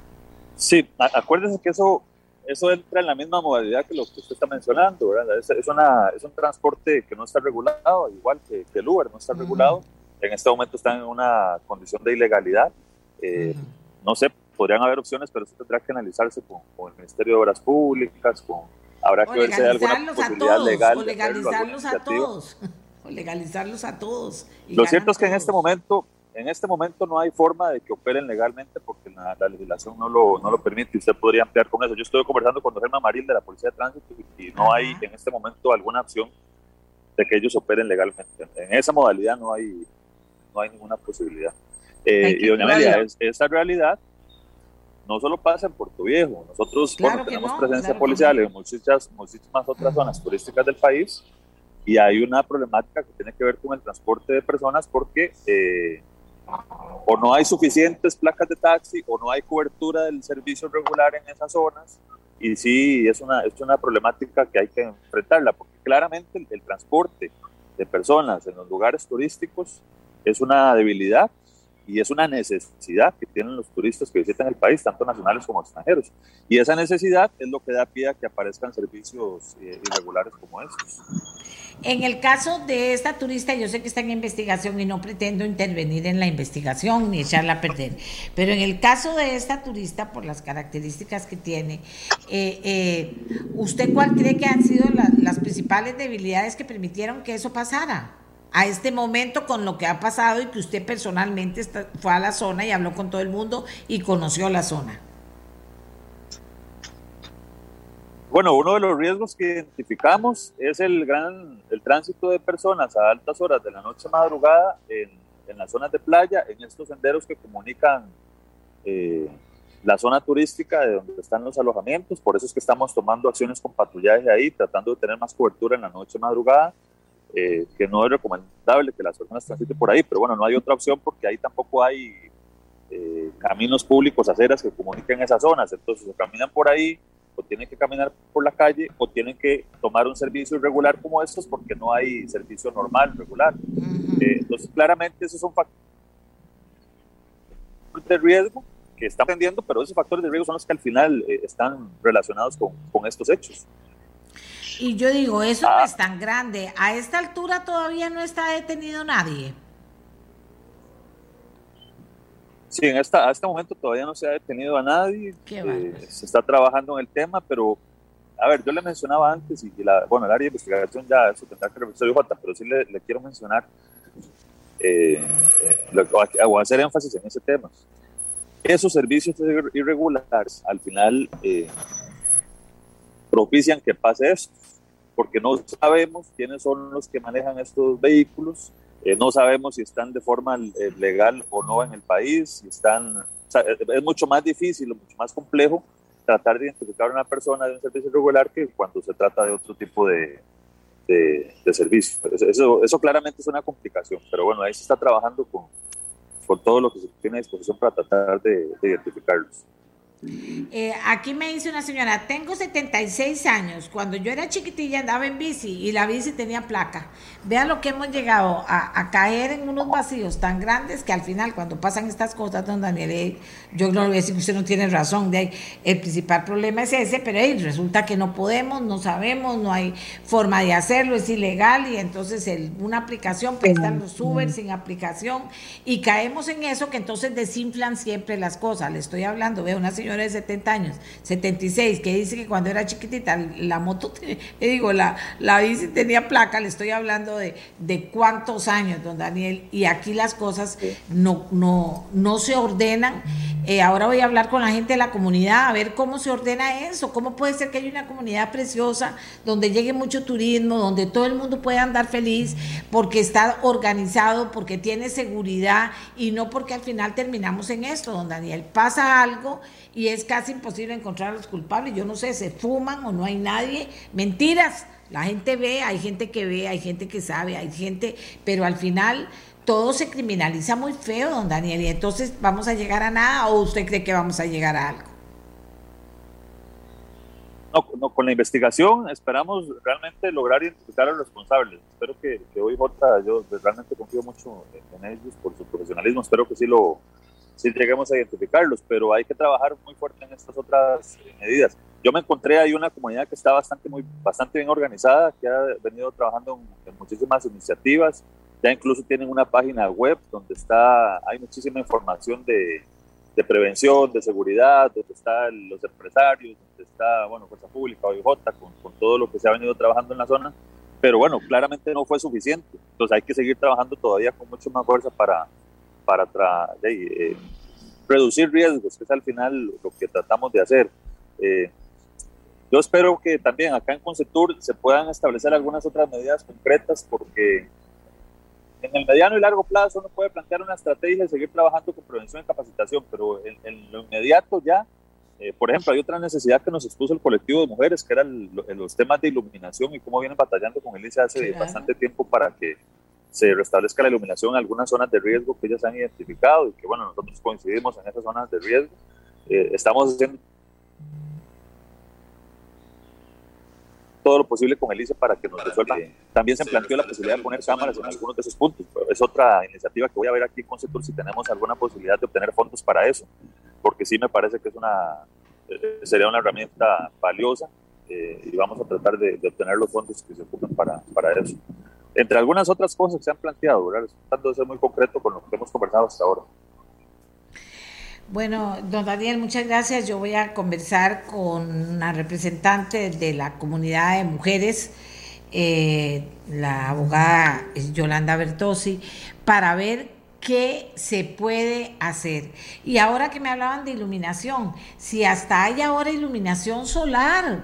Sí, acuérdense que eso, eso entra en la misma modalidad que lo que usted está mencionando, ¿verdad? Es, es, una, es un transporte que no está regulado, igual que, el Uber no está regulado. En este momento está en una condición de ilegalidad. Eh, no sé, podrían haber opciones, pero eso tendrá que analizarse con, con el Ministerio de Obras Públicas, con, habrá que ver si hay alguna posibilidad legal. O legalizarlos a todos. O legalizarlos a todos. Lo cierto es que en este momento en este momento no hay forma de que operen legalmente porque la, legislación no lo, no lo permite usted podría ampliar con eso. Yo estuve conversando con Germán Maril de la Policía de Tránsito y, no hay en este momento alguna opción de que ellos operen legalmente. En esa modalidad no hay, no hay ninguna posibilidad. Eh, y doña Amelia, esa realidad no solo pasa en Puerto Viejo, nosotros tenemos presencia policial en muchísimas, muchísimas otras zonas turísticas del país y hay una problemática que tiene que ver con el transporte de personas porque eh, o no hay suficientes placas de taxi o no hay cobertura del servicio regular en esas zonas y sí es una, es una problemática que hay que enfrentarla porque claramente el, transporte de personas en los lugares turísticos es una debilidad y es una necesidad que tienen los turistas que visitan el país, tanto nacionales como extranjeros. Y esa necesidad es lo que da pie a que aparezcan servicios eh, irregulares como estos. En el caso de esta turista, yo sé que está en investigación y no pretendo intervenir en la investigación ni echarla a perder, pero en el caso de esta turista, por las características que tiene, eh, eh, ¿usted cuál cree que han sido las principales debilidades que permitieron que eso pasara? A este momento con lo que ha pasado y que usted personalmente fue a la zona y habló con todo el mundo y conoció la zona. Bueno, uno de los riesgos que identificamos es el gran el tránsito de personas a altas horas de la noche madrugada en, en las zonas de playa, en estos senderos que comunican eh, la zona turística de donde están los alojamientos. Por eso es que estamos tomando acciones con patrullaje ahí, tratando de tener más cobertura en la noche madrugada, eh, que no es recomendable que las personas transiten por ahí, pero bueno, no hay otra opción porque ahí tampoco hay eh, caminos públicos, aceras que comuniquen esas zonas. Entonces, se caminan por ahí, o tienen que caminar por la calle o tienen que tomar un servicio irregular como estos porque no hay servicio normal, regular. Eh, entonces, claramente esos son factores de riesgo que están atendiendo, pero esos factores de riesgo son los que al final eh, están relacionados con, con, estos hechos. Y yo digo, eso no ah. es tan grande. A esta altura todavía no está detenido nadie. Sí, en esta, a este momento todavía no se ha detenido a nadie. Eh, se está trabajando en el tema, pero a ver, yo le mencionaba antes, y la, bueno, el área de investigación ya eso tendrá que revisar J, pero sí le, quiero mencionar, eh, eh o hacer énfasis en ese tema. Esos servicios irregulares al final eh, propician que pase eso, porque no sabemos quiénes son los que manejan estos vehículos, eh, no sabemos si están de forma eh, legal o no en el país, si están, es mucho más difícil, mucho más complejo tratar de identificar a una persona de un servicio irregular que cuando se trata de otro tipo de, de, servicio. Eso, eso claramente es una complicación, pero bueno, ahí se está trabajando con, con todo lo que se tiene a disposición para tratar de, de identificarlos. Eh, aquí me dice una señora, tengo 76 años, cuando yo era chiquitilla andaba en bici y la bici tenía placa. Vean lo que hemos llegado a, caer en unos vacíos tan grandes que al final cuando pasan estas cosas, don Daniel, eh, yo no le voy a decir que usted no tiene razón, de el principal problema es ese, pero resulta que no podemos, no sabemos, no hay forma de hacerlo, es ilegal y entonces una aplicación, prestan los Uber sin aplicación y caemos en eso que entonces desinflan siempre las cosas. Le estoy hablando, veo una señora de 70 años, 76, que dice que cuando era chiquitita la moto, le digo, la, la bici tenía placa, le estoy hablando de, de cuántos años, don Daniel, y aquí las cosas no, no, no se ordenan. Eh, ahora voy a hablar con la gente de la comunidad a ver cómo se ordena eso, cómo puede ser que haya una comunidad preciosa donde llegue mucho turismo, donde todo el mundo pueda andar feliz porque está organizado, porque tiene seguridad y no porque al final terminamos en esto, don Daniel. Pasa algo y es casi imposible encontrar a los culpables. Yo no sé, se fuman o no hay nadie. Mentiras. La gente ve, hay gente que ve, hay gente que sabe, hay gente, pero al final todo se criminaliza muy feo, don Daniel, y entonces vamos a llegar a nada o usted cree que vamos a llegar a algo. No, con la investigación esperamos realmente lograr identificar a los responsables. Espero que, hoy Jota, yo realmente confío mucho en ellos por su profesionalismo, espero que sí lo, si lleguemos a identificarlos, pero hay que trabajar muy fuerte en estas otras medidas. Yo me encontré ahí una comunidad que está bastante, muy, bastante bien organizada, que ha venido trabajando en, muchísimas iniciativas, ya incluso tienen una página web donde está, hay muchísima información de, de prevención, de seguridad, donde están los empresarios, donde está, bueno, Fuerza Pública, OIJ, con, con todo lo que se ha venido trabajando en la zona, pero bueno, claramente no fue suficiente, entonces hay que seguir trabajando todavía con mucho más fuerza para, para eh, reducir riesgos, que es al final lo que tratamos de hacer. Eh, yo espero que también acá en Concetur se puedan establecer algunas otras medidas concretas porque en el mediano y largo plazo uno puede plantear una estrategia de seguir trabajando con prevención y capacitación, pero en, lo inmediato ya, eh, por ejemplo, hay otra necesidad que nos expuso el colectivo de mujeres, que eran los temas de iluminación y cómo vienen batallando con el ICE hace bastante tiempo para que se restablezca la iluminación en algunas zonas de riesgo que ellas han identificado y que, bueno, nosotros coincidimos en esas zonas de riesgo. Eh, estamos haciendo todo lo posible con el ICE para que nos resuelva. También se planteó la posibilidad de poner cámaras en algunos de esos puntos. Es otra iniciativa que voy a ver aquí con Setur si tenemos alguna posibilidad de obtener fondos para eso, porque sí me parece que es una, eh, sería una herramienta valiosa eh, y vamos a tratar de, obtener los fondos que se ocupen para, para eso. Entre algunas otras cosas que se han planteado, ¿verdad? tratando de ser muy concreto con lo que hemos conversado hasta ahora. Bueno, don Daniel, muchas gracias. Yo voy a conversar con una representante de la comunidad de mujeres, eh, la abogada Yolanda Bertosi, para ver qué se puede hacer. Y ahora que me hablaban de iluminación, si hasta hay ahora iluminación solar,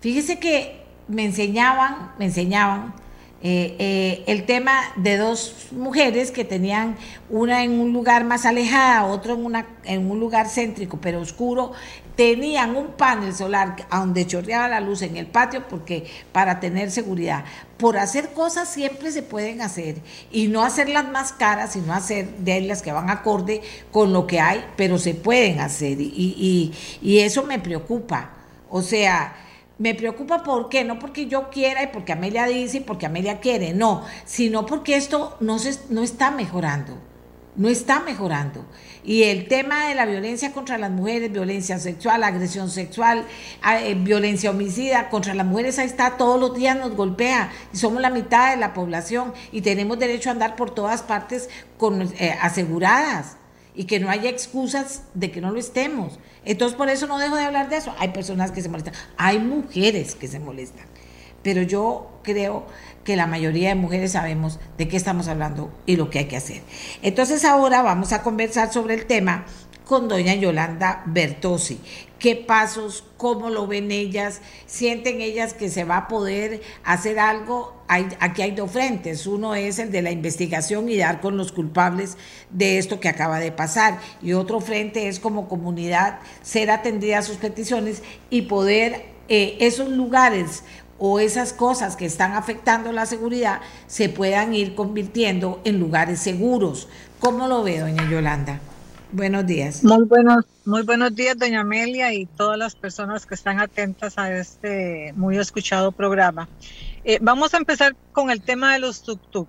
fíjese que me enseñaban, me enseñaban eh, eh, el tema de dos mujeres que tenían una en un lugar más alejada, otro en, una, en un lugar céntrico pero oscuro, tenían un panel solar donde chorreaba la luz en el patio porque para tener seguridad. Por hacer cosas siempre se pueden hacer y no hacerlas más caras, sino hacer de las que van acorde con lo que hay, pero se pueden hacer y, y, y eso me preocupa. O sea, me preocupa por qué, no porque yo quiera y porque Amelia dice y porque Amelia quiere, no, sino porque esto no, se, no está mejorando, no está mejorando. Y el tema de la violencia contra las mujeres, violencia sexual, agresión sexual, eh, violencia homicida contra las mujeres, ahí está, todos los días nos golpea y somos la mitad de la población y tenemos derecho a andar por todas partes con, eh, aseguradas y que no haya excusas de que no lo estemos. Entonces por eso no dejo de hablar de eso. Hay personas que se molestan, hay mujeres que se molestan, pero yo creo que la mayoría de mujeres sabemos de qué estamos hablando y lo que hay que hacer. Entonces ahora vamos a conversar sobre el tema con doña Yolanda Bertosi. ¿Qué pasos? ¿Cómo lo ven ellas? ¿Sienten ellas que se va a poder hacer algo? Hay, aquí hay dos frentes. Uno es el de la investigación y dar con los culpables de esto que acaba de pasar. Y otro frente es como comunidad ser atendida a sus peticiones y poder eh, esos lugares o esas cosas que están afectando la seguridad se puedan ir convirtiendo en lugares seguros. ¿Cómo lo ve, doña Yolanda? Buenos días. Muy buenos, muy buenos días, doña Amelia, y todas las personas que están atentas a este muy escuchado programa. Eh, vamos a empezar con el tema de los tuk-tuk.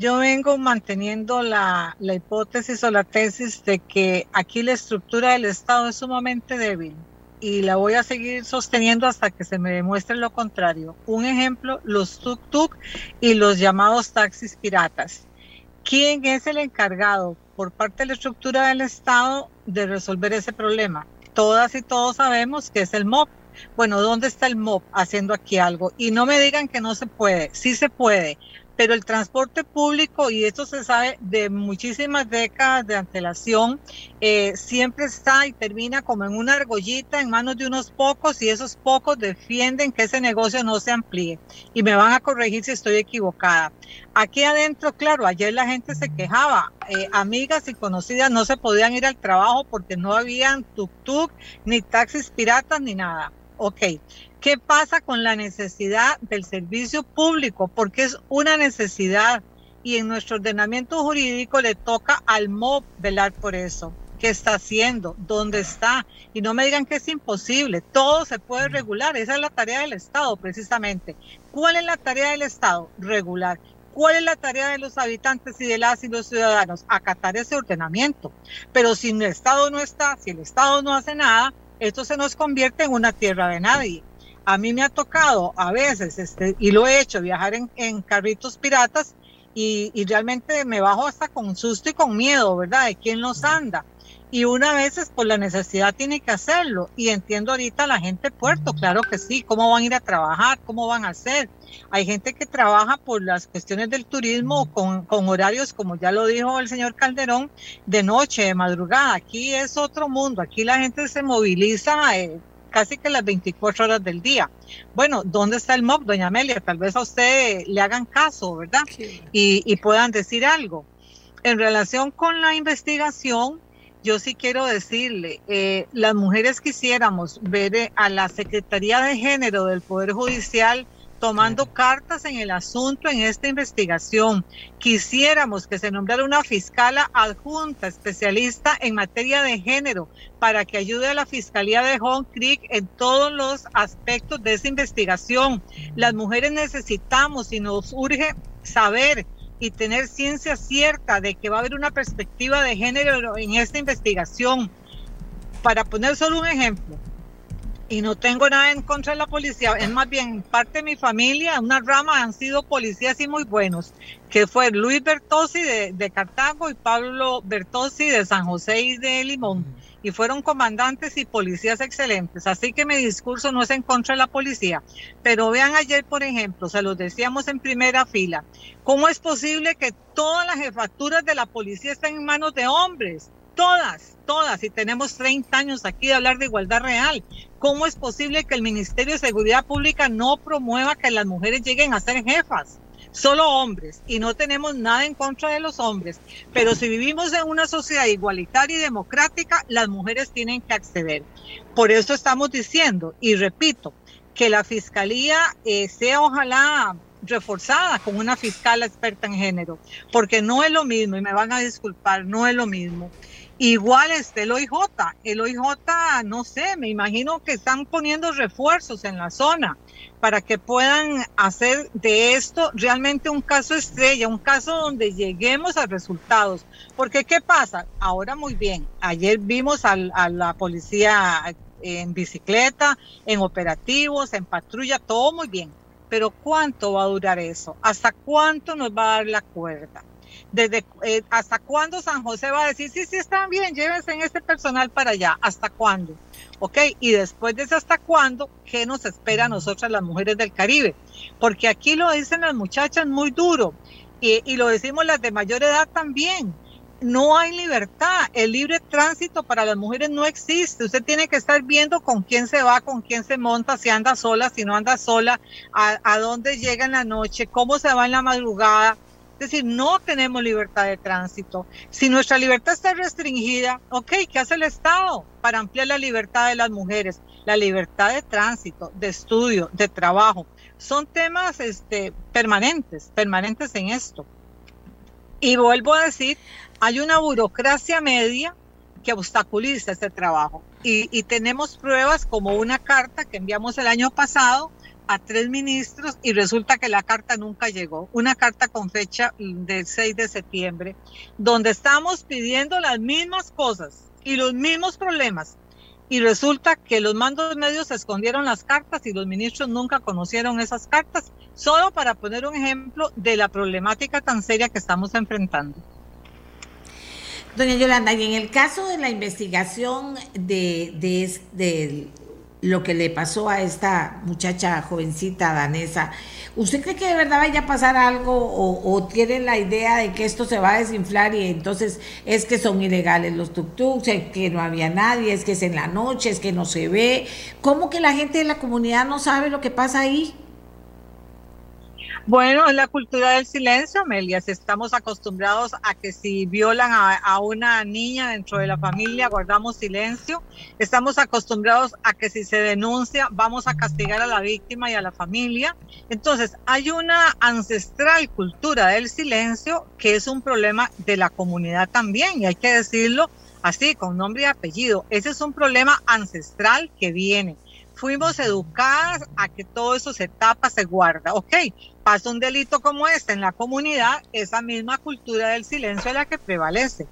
Yo vengo manteniendo la, la hipótesis o la tesis de que aquí la estructura del Estado es sumamente débil y la voy a seguir sosteniendo hasta que se me demuestre lo contrario. Un ejemplo, los tuk-tuk y los llamados taxis piratas. ¿Quién es el encargado por parte de la estructura del Estado de resolver ese problema. Todas y todos sabemos que es el MOP. Bueno, ¿dónde está el MOP haciendo aquí algo? Y no me digan que no se puede, sí se puede pero el transporte público, y esto se sabe de muchísimas décadas de antelación, eh, siempre está y termina como en una argollita en manos de unos pocos y esos pocos defienden que ese negocio no se amplíe. Y me van a corregir si estoy equivocada. Aquí adentro, claro, ayer la gente se quejaba, eh, amigas y conocidas no se podían ir al trabajo porque no habían tuk-tuk, ni taxis piratas, ni nada. Ok, ¿Qué pasa con la necesidad del servicio público? Porque es una necesidad y en nuestro ordenamiento jurídico le toca al MOB velar por eso. ¿Qué está haciendo? ¿Dónde está? Y no me digan que es imposible. Todo se puede regular. Esa es la tarea del Estado, precisamente. ¿Cuál es la tarea del Estado? Regular. ¿Cuál es la tarea de los habitantes y de las y los ciudadanos? Acatar ese ordenamiento. Pero si el Estado no está, si el Estado no hace nada, esto se nos convierte en una tierra de nadie a mí me ha tocado a veces, este, y lo he hecho, viajar en, carritos piratas y, realmente me bajo hasta con susto y con miedo, ¿verdad? De quién los anda. Y una vez por pues, la necesidad tiene que hacerlo. Y entiendo ahorita la gente de puerto, claro que sí, cómo van a ir a trabajar, cómo van a hacer. Hay gente que trabaja por las cuestiones del turismo con, con horarios, como ya lo dijo el señor Calderón, de noche, de madrugada. Aquí es otro mundo, aquí la gente se moviliza eh, casi que las 24 horas del día. Bueno, ¿dónde está el MOB, doña Amelia? Tal vez a usted le hagan caso, ¿verdad? Y, puedan decir algo. En relación con la investigación, yo sí quiero decirle, eh, las mujeres quisiéramos ver eh, a la Secretaría de Género del Poder Judicial tomando cartas en el asunto en esta investigación. Quisiéramos que se nombrara una fiscala adjunta especialista en materia de género para que ayude a la Fiscalía de Hong Creek en todos los aspectos de esa investigación. Las mujeres necesitamos y nos urge saber y tener ciencia cierta de que va a haber una perspectiva de género en esta investigación. Para poner solo un ejemplo, y no tengo nada en contra de la policía, es más bien parte de mi familia, una rama han sido policías y muy buenos, que fue Luis Bertossi de, de Cartago y Pablo Bertossi de San José y de Limón y fueron comandantes y policías excelentes. Así que mi discurso no es en contra de la policía. Pero vean ayer, por ejemplo, se los decíamos en primera fila, ¿cómo es posible que todas las jefaturas de la policía estén en manos de hombres? Todas, todas, y tenemos 30 años aquí de hablar de igualdad real. ¿Cómo es posible que el Ministerio de Seguridad Pública no promueva que las mujeres lleguen a ser jefas? solo hombres y no tenemos nada en contra de los hombres, pero si vivimos en una sociedad igualitaria y democrática, las mujeres tienen que acceder. Por eso estamos diciendo, y repito, que la fiscalía eh, sea ojalá reforzada con una fiscal experta en género, porque no es lo mismo, y me van a disculpar, no es lo mismo. Igual este, el OIJ, el OIJ, no sé, me imagino que están poniendo refuerzos en la zona para que puedan hacer de esto realmente un caso estrella, un caso donde lleguemos a resultados. Porque ¿qué pasa? Ahora muy bien, ayer vimos a la policía en bicicleta, en operativos, en patrulla, todo muy bien. Pero ¿cuánto va a durar eso? ¿Hasta cuánto nos va a dar la cuerda? Desde, eh, ¿Hasta cuándo San José va a decir, sí, sí, están bien, llévense en este personal para allá? ¿Hasta cuándo? ¿ok? Y después de eso, ¿hasta cuándo? ¿Qué nos espera a nosotras las mujeres del Caribe? Porque aquí lo dicen las muchachas muy duro y, y lo decimos las de mayor edad también. No hay libertad, el libre tránsito para las mujeres no existe. Usted tiene que estar viendo con quién se va, con quién se monta, si anda sola, si no anda sola, a, a dónde llega en la noche, cómo se va en la madrugada es decir, no tenemos libertad de tránsito. Si nuestra libertad está restringida, ok, ¿qué hace el Estado para ampliar la libertad de las mujeres? La libertad de tránsito, de estudio, de trabajo. Son temas este, permanentes, permanentes en esto. Y vuelvo a decir, hay una burocracia media que obstaculiza este trabajo. Y, y tenemos pruebas como una carta que enviamos el año pasado a tres ministros y resulta que la carta nunca llegó. Una carta con fecha del 6 de septiembre, donde estamos pidiendo las mismas cosas y los mismos problemas. Y resulta que los mandos medios escondieron las cartas y los ministros nunca conocieron esas cartas, solo para poner un ejemplo de la problemática tan seria que estamos enfrentando. Doña Yolanda, y en el caso de la investigación de, de, de lo que le pasó a esta muchacha jovencita danesa. ¿Usted cree que de verdad vaya a pasar algo o, tiene la idea de que esto se va a desinflar y entonces es que son ilegales los tuk-tuks, que no había nadie, es que es en la noche, es que no se ve? ¿Cómo que la gente de la comunidad no sabe lo que pasa ahí? Bueno, es la cultura del silencio, Amelia. Si estamos acostumbrados a que si violan a, una niña dentro de la familia, guardamos silencio. Estamos acostumbrados a que si se denuncia, vamos a castigar a la víctima y a la familia. Entonces, hay una ancestral cultura del silencio que es un problema de la comunidad también, y hay que decirlo así, con nombre y apellido. Ese es un problema ancestral que viene fuimos educadas a que todo eso se tapa, se guarda. Ok, pasa un delito como este en la comunidad, esa misma cultura del silencio es la que prevalece.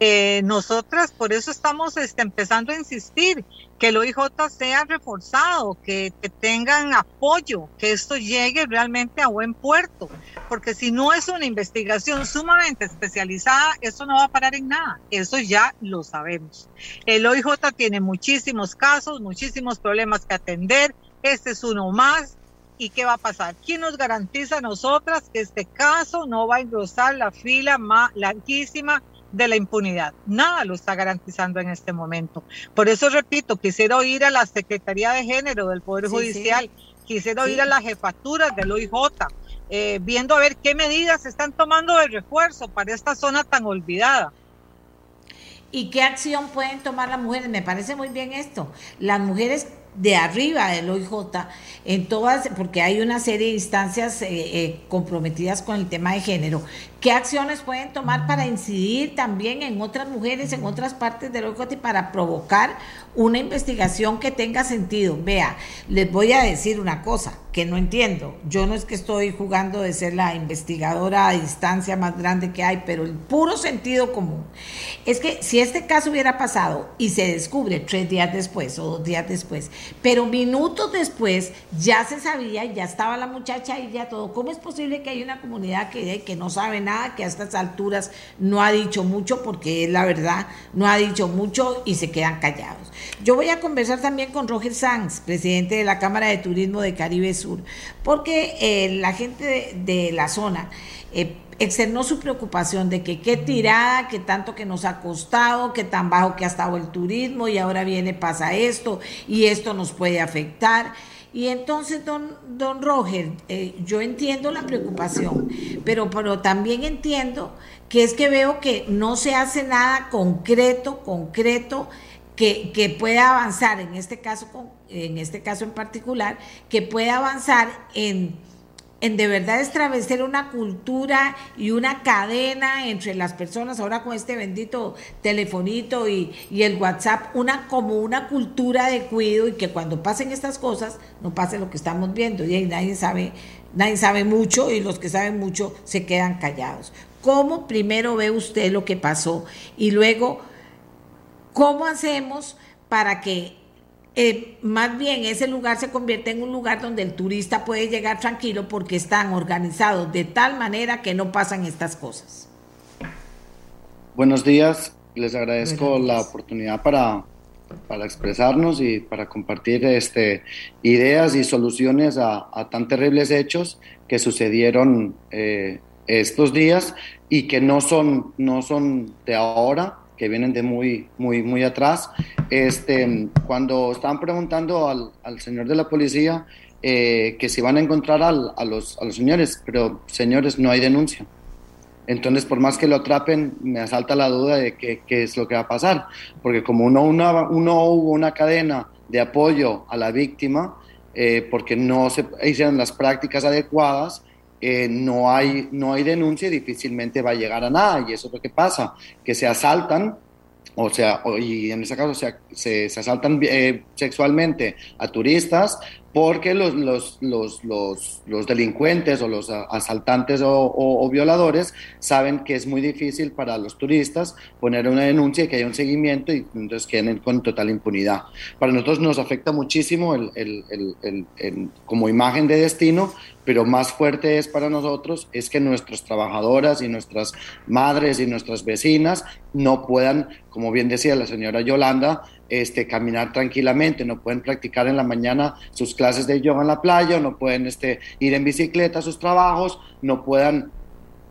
Eh, nosotras por eso estamos este, empezando a insistir que el OIJ sea reforzado, que, que, tengan apoyo, que esto llegue realmente a buen puerto, porque si no es una investigación sumamente especializada, eso no va a parar en nada, eso ya lo sabemos. El OIJ tiene muchísimos casos, muchísimos problemas que atender, este es uno más, ¿Y qué va a pasar? ¿Quién nos garantiza a nosotras que este caso no va a engrosar la fila más larguísima de la impunidad. Nada lo está garantizando en este momento. Por eso repito, quisiera oír a la Secretaría de Género del Poder Judicial, quisiera oír a las jefaturas del OIJ, eh, viendo a ver qué medidas se están tomando de refuerzo para esta zona tan olvidada. ¿Y qué acción pueden tomar las mujeres? Me parece muy bien esto. Las mujeres de arriba del OIJ, en todas, porque hay una serie de instancias eh, eh, comprometidas con el tema de género, ¿qué acciones pueden tomar para incidir también en otras mujeres, en otras partes del y para provocar una investigación que tenga sentido? Vea, les voy a decir una cosa que no entiendo. Yo no es que estoy jugando de ser la investigadora a distancia más grande que hay, pero el puro sentido común es que si este caso hubiera pasado y se descubre tres días después o dos días después, pero minutos después ya se sabía, ya estaba la muchacha y ya todo. ¿Cómo es posible que hay una comunidad que, que no sabe nada, que a estas alturas no ha dicho mucho, porque es la verdad, no ha dicho mucho y se quedan callados? Yo voy a conversar también con Roger Sanz, presidente de la Cámara de Turismo de Caribe Sur, porque eh, la gente de, la zona... Eh, externó su preocupación de que qué tirada, que tanto que nos ha costado, que tan bajo que ha estado el turismo y ahora viene, pasa esto y esto nos puede afectar. Y entonces, don, don Roger, eh, yo entiendo la preocupación, pero, pero también entiendo que es que veo que no se hace nada concreto, concreto, que, que pueda avanzar, en este caso, en este caso en particular, que pueda avanzar en en de verdad establecer una cultura y una cadena entre las personas, ahora con este bendito telefonito y, el WhatsApp, una como una cultura de cuidado y que cuando pasen estas cosas no pase lo que estamos viendo y ahí nadie sabe, nadie sabe mucho y los que saben mucho se quedan callados. ¿Cómo primero ve usted lo que pasó y luego cómo hacemos para que eh, más bien ese lugar se convierte en un lugar donde el turista puede llegar tranquilo porque están organizados de tal manera que no pasan estas cosas. Buenos días, les agradezco la oportunidad para, para, expresarnos y para compartir este, ideas y soluciones a, tan terribles hechos que sucedieron eh, estos días y que no son, no son de ahora, que vienen de muy, muy, muy atrás. Este, cuando estaban preguntando al, al señor de la policía eh, que si van a encontrar al, a, los, a los señores, pero señores, no hay denuncia. Entonces, por más que lo atrapen, me asalta la duda de qué, es lo que va a pasar, porque como uno, uno, uno hubo una cadena de apoyo a la víctima, eh, porque no se hicieron las prácticas adecuadas, eh, no, hay, no hay denuncia y difícilmente va a llegar a nada. Y eso es lo que pasa, que se asaltan, o sea, y en ese caso se, se, se asaltan eh, sexualmente a turistas porque los, los, los, los, delincuentes o los asaltantes o, violadores saben que es muy difícil para los turistas poner una denuncia y que haya un seguimiento y entonces queden con total impunidad. Para nosotros nos afecta muchísimo el, el, el, como imagen de destino, pero más fuerte es para nosotros es que nuestras trabajadoras y nuestras madres y nuestras vecinas no puedan, como bien decía la señora Yolanda, este, caminar tranquilamente, no pueden practicar en la mañana sus clases de yoga en la playa, no pueden este, ir en bicicleta a sus trabajos, no puedan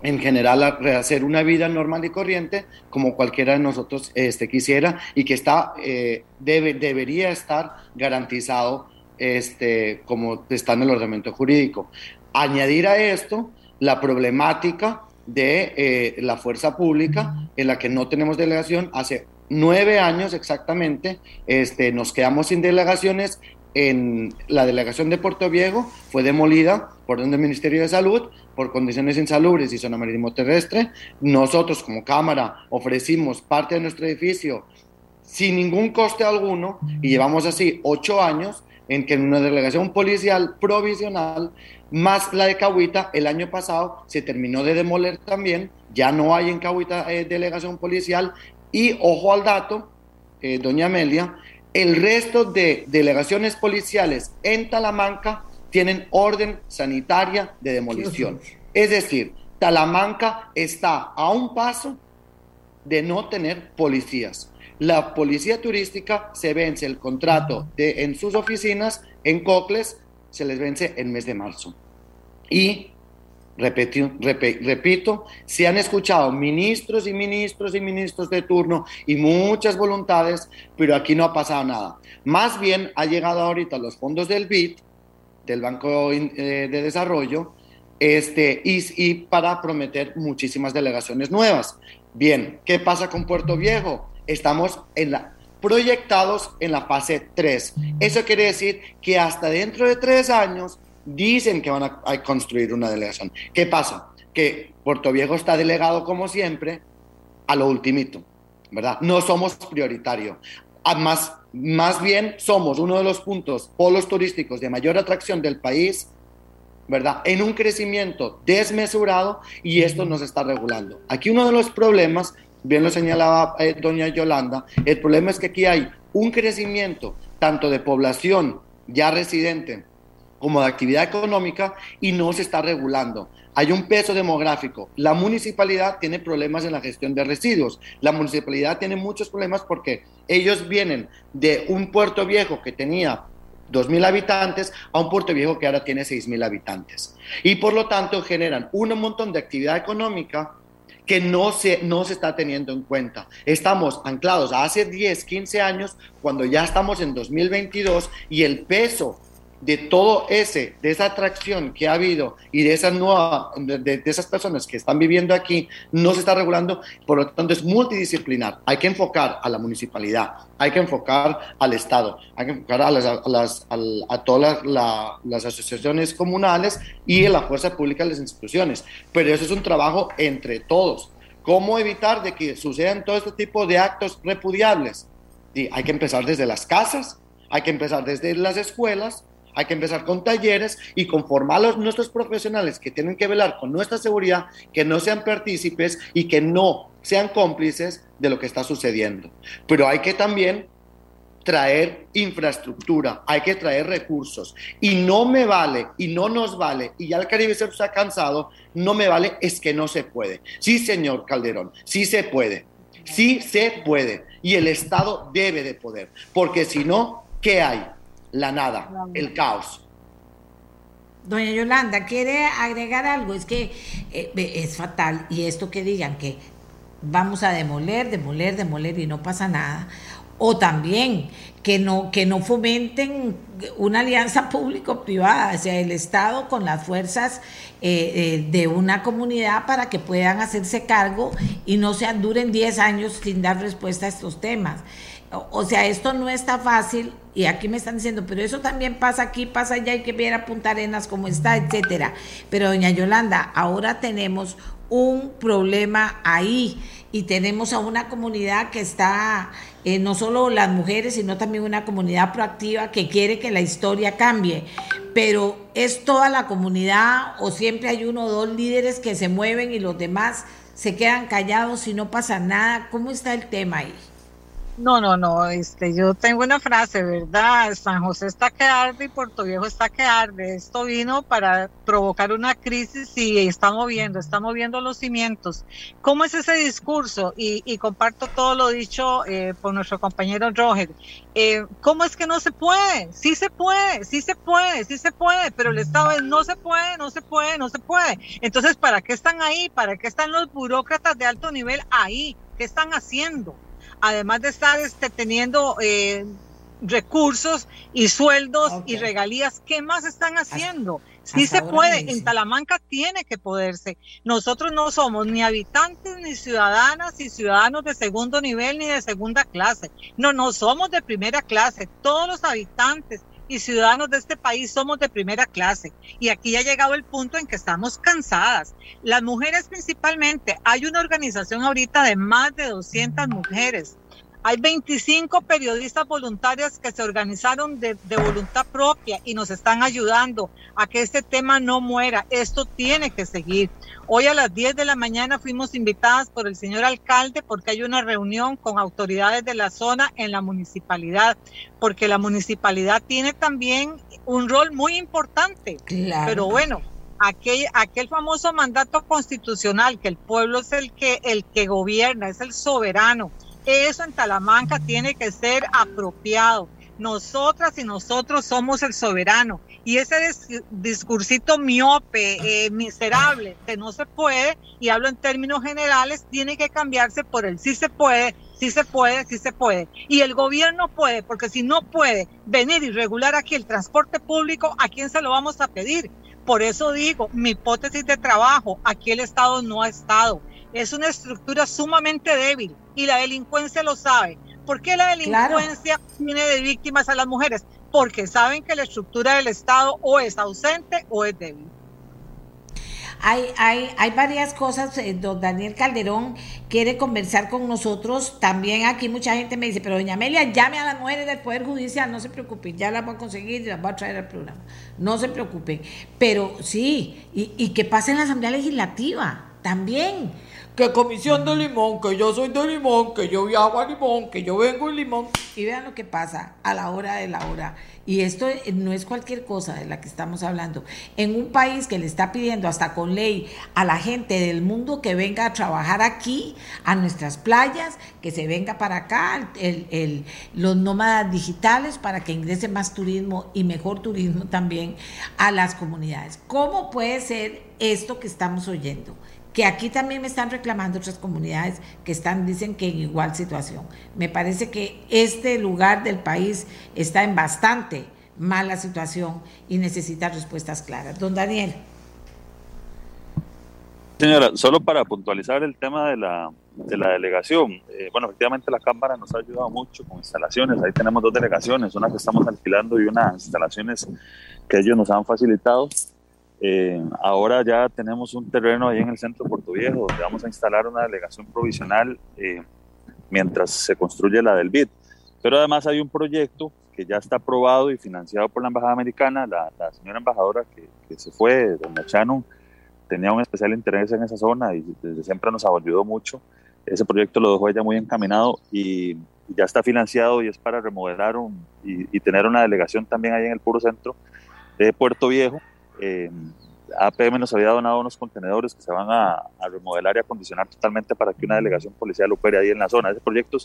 en general hacer una vida normal y corriente como cualquiera de nosotros este, quisiera y que está, eh, debe, debería estar garantizado este, como está en el ordenamiento jurídico. Añadir a esto la problemática de eh, la fuerza pública en la que no tenemos delegación hace nueve años exactamente, este, nos quedamos sin delegaciones. En la delegación de Puerto Viejo fue demolida por orden del Ministerio de Salud por condiciones insalubres y zona marítimo terrestre. Nosotros como Cámara ofrecimos parte de nuestro edificio sin ningún coste alguno y llevamos así ocho años en que en una delegación policial provisional, más la de Cahuita, el año pasado se terminó de demoler también, ya no hay en Cahuita eh, delegación policial y ojo al dato, eh, doña Amelia, el resto de delegaciones policiales en Talamanca tienen orden sanitaria de demolición. Es decir, Talamanca está a un paso de no tener policías. La policía turística se vence el contrato de, en sus oficinas en Cocles, se les vence el mes de marzo. Y repito, se han escuchado ministros y ministros y ministros de turno y muchas voluntades, pero aquí no ha pasado nada. Más bien ha llegado ahorita los fondos del BID, del Banco eh, de Desarrollo, este, y, y para prometer muchísimas delegaciones nuevas. Bien, ¿qué pasa con Puerto Viejo? Estamos en la proyectados en la fase 3. Eso quiere decir que hasta dentro de tres años dicen que van a, construir una delegación. ¿Qué pasa? Que Puerto Viejo está delegado como siempre a lo ultimito, ¿verdad? No somos prioritario. Más, más bien somos uno de los puntos, polos turísticos de mayor atracción del país, ¿verdad? En un crecimiento desmesurado y esto nos está regulando. Aquí uno de los problemas, bien lo señalaba eh, doña Yolanda, el problema es que aquí hay un crecimiento tanto de población ya residente como de actividad económica y no se está regulando. Hay un peso demográfico. La municipalidad tiene problemas en la gestión de residuos. La municipalidad tiene muchos problemas porque ellos vienen de un puerto viejo que tenía 2.000 habitantes a un puerto viejo que ahora tiene 6.000 habitantes. Y por lo tanto generan un montón de actividad económica que no se, no se está teniendo en cuenta. Estamos anclados a hace 10, 15 años, cuando ya estamos en 2022 y el peso de todo ese, de esa atracción que ha habido y de esas nuevas, de, esas personas que están viviendo aquí, no se está regulando, por lo tanto es multidisciplinar. Hay que enfocar a la municipalidad, hay que enfocar al Estado, hay que enfocar a, las, a, todas las asociaciones comunales y a la fuerza pública de las instituciones. Pero eso es un trabajo entre todos. ¿Cómo evitar de que sucedan todo este tipo de actos repudiables? Y hay que empezar desde las casas, hay que empezar desde las escuelas, hay que empezar con talleres y conformar a los, nuestros profesionales que tienen que velar con nuestra seguridad, que no sean partícipes y que no sean cómplices de lo que está sucediendo. Pero hay que también traer infraestructura, hay que traer recursos. Y no me vale, y no nos vale, y ya el Caribe se ha cansado, no me vale, es que no se puede. Sí, señor Calderón, sí se puede, sí se puede. Y el Estado debe de poder, porque si no, ¿qué hay? La nada, el caos. Doña Yolanda, ¿quiere agregar algo? Es que eh, es fatal y esto que digan que vamos a demoler, demoler, demoler y no pasa nada. O también que no, que no fomenten una alianza público-privada, o sea, el Estado con las fuerzas eh, eh, de una comunidad para que puedan hacerse cargo y no se duren 10 años sin dar respuesta a estos temas. O sea, esto no está fácil y aquí me están diciendo, pero eso también pasa aquí, pasa allá, hay que ver a Punta Arenas cómo está, etcétera. Pero doña Yolanda, ahora tenemos un problema ahí y tenemos a una comunidad que está, eh, no solo las mujeres, sino también una comunidad proactiva que quiere que la historia cambie. Pero es toda la comunidad o siempre hay uno o dos líderes que se mueven y los demás se quedan callados y no pasa nada. ¿Cómo está el tema ahí? No, no, no, este, yo tengo una frase, ¿verdad? San José está que arde y Puerto Viejo está que arde. Esto vino para provocar una crisis y está moviendo, está moviendo los cimientos. ¿Cómo es ese discurso? Y, comparto todo lo dicho eh, por nuestro compañero Roger. Eh, ¿Cómo es que no se puede? Sí se puede, sí se puede, sí se puede, pero el Estado es no se puede, no se puede, no se puede. Entonces, ¿para qué están ahí? ¿Para qué están los burócratas de alto nivel ahí? ¿Qué están haciendo? Además de estar este, teniendo eh, recursos y sueldos y regalías, ¿qué más están haciendo? Sí se puede, en Talamanca tiene que poderse. Nosotros no somos ni habitantes, ni ciudadanas, ni ciudadanos de segundo nivel, ni de segunda clase. No, no somos de primera clase. Todos los habitantes y ciudadanos de este país somos de primera clase. Y aquí ha llegado el punto en que estamos cansadas. Las mujeres principalmente, hay una organización ahorita de más de 200 mujeres. Hay 25 periodistas voluntarias que se organizaron de, de, voluntad propia y nos están ayudando a que este tema no muera. Esto tiene que seguir. Hoy a las 10 de la mañana fuimos invitadas por el señor alcalde porque hay una reunión con autoridades de la zona en la municipalidad, porque la municipalidad tiene también un rol muy importante. Pero bueno, aquel, aquel famoso mandato constitucional que el pueblo es el que, el que gobierna, es el soberano. Eso en Talamanca tiene que ser apropiado. Nosotras y nosotros somos el soberano y ese discursito miope, eh, miserable, que no se puede, y hablo en términos generales, tiene que cambiarse por el sí se puede, sí se puede, sí se puede. Y el gobierno puede, porque si no puede venir y regular aquí el transporte público, ¿a quién se lo vamos a pedir? Por eso digo, mi hipótesis de trabajo, aquí el Estado no ha estado. Es una estructura sumamente débil y la delincuencia lo sabe ¿Por qué la delincuencia tiene de víctimas a las mujeres? Porque saben que la estructura del Estado o es ausente o es débil. Hay, hay, hay varias cosas, eh, don Daniel Calderón quiere conversar con nosotros. También aquí mucha gente me dice, pero doña Amelia, llame a las mujeres del Poder Judicial, no se preocupen, ya las voy a conseguir y las voy a traer al programa. No se preocupen. Pero sí, y, y que pase en la Asamblea Legislativa también que comisión de limón, que yo soy de limón, que yo viajo a limón, que yo vengo en limón. Y vean lo que pasa a la hora de la hora. Y esto no es cualquier cosa de la que estamos hablando. En un país que le está pidiendo hasta con ley a la gente del mundo que venga a trabajar aquí, a nuestras playas, que se venga para acá, el, los nómadas digitales, para que ingrese más turismo y mejor turismo también a las comunidades. ¿Cómo puede ser esto que estamos oyendo? Que aquí también me están reclamando otras comunidades que están, dicen que en igual situación. Me parece que este lugar del país está en bastante mala situación y necesita respuestas claras. Don Daniel. Señora, solo para puntualizar el tema de la, de la delegación, eh, bueno, efectivamente la Cámara nos ha ayudado mucho con instalaciones, ahí tenemos dos delegaciones, una que estamos alquilando y unas instalaciones que ellos nos han facilitado. Eh, ahora ya tenemos un terreno ahí en el centro de Puerto Viejo donde vamos a instalar una delegación provisional eh, mientras se construye la del BID. Pero además hay un proyecto que ya está aprobado y financiado por la Embajada Americana. La, señora embajadora que, se fue, doña Chano, tenía un especial interés en esa zona y desde siempre nos ayudado mucho. Ese proyecto lo dejó ella muy encaminado y, ya está financiado y es para remodelar y, y tener una delegación también ahí en el puro centro de Puerto Viejo eh, APM nos había donado unos contenedores que se van a, remodelar y acondicionar totalmente para que una delegación policial opere ahí en la zona. Ese proyecto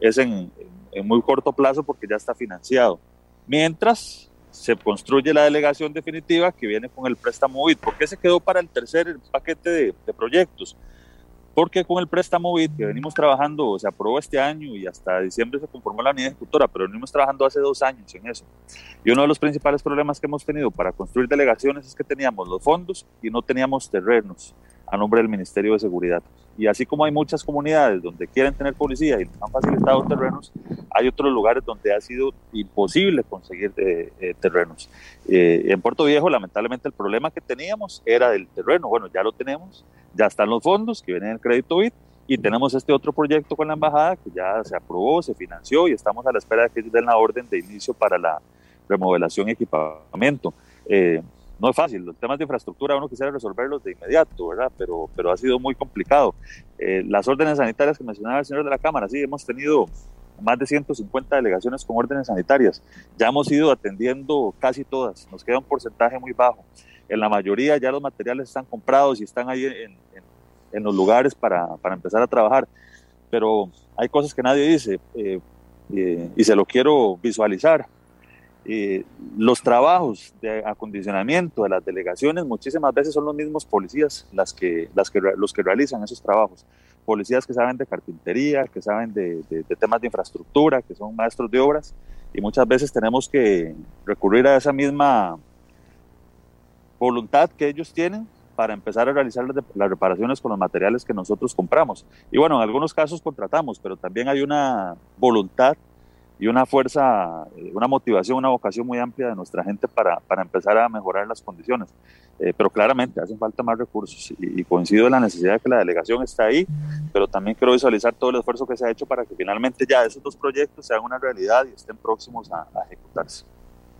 es en, muy corto plazo porque ya está financiado. Mientras se construye la delegación definitiva que viene con el préstamo BID. ¿Por qué se quedó para el tercer paquete de proyectos? Porque con el préstamo BID que venimos trabajando, se aprobó este año y hasta diciembre se conformó la unidad ejecutora, pero venimos trabajando hace dos años en eso. Y uno de los principales problemas que hemos tenido para construir delegaciones es que teníamos los fondos y no teníamos terrenos a nombre del Ministerio de Seguridad. Y así como hay muchas comunidades donde quieren tener policía y han facilitado terrenos, hay otros lugares donde ha sido imposible conseguir eh, eh, terrenos. Eh, en Puerto Viejo, lamentablemente, el problema que teníamos era del terreno. Bueno, ya lo tenemos, ya están los fondos que vienen del crédito BID y tenemos este otro proyecto con la embajada que ya se aprobó, se financió y estamos a la espera de que den la orden de inicio para la remodelación y equipamiento. Eh, no es fácil, los temas de infraestructura uno quisiera resolverlos de inmediato, ¿verdad? Pero, pero ha sido muy complicado. Eh, las órdenes sanitarias que mencionaba el señor de la Cámara, sí, hemos tenido más de 150 delegaciones con órdenes sanitarias. Ya hemos ido atendiendo casi todas, nos queda un porcentaje muy bajo. En la mayoría ya los materiales están comprados y están ahí en, los lugares para, empezar a trabajar. Pero hay cosas que nadie dice eh, eh, y se lo quiero visualizar. Eh, los trabajos de acondicionamiento de las delegaciones muchísimas veces son los mismos policías las que, las que, los que realizan esos trabajos. Policías que saben de carpintería, que saben de, de, temas de infraestructura, que son maestros de obras y muchas veces tenemos que recurrir a esa misma voluntad que ellos tienen para empezar a realizar las, reparaciones con los materiales que nosotros compramos. Y bueno, en algunos casos contratamos, pero también hay una voluntad y una fuerza, eh, una motivación, una vocación muy amplia de nuestra gente para, para empezar a mejorar las condiciones. Eh, pero claramente hacen falta más recursos y, coincido en la necesidad de que la delegación está ahí, pero también quiero visualizar todo el esfuerzo que se ha hecho para que finalmente ya esos dos proyectos sean una realidad y estén próximos a ejecutarse.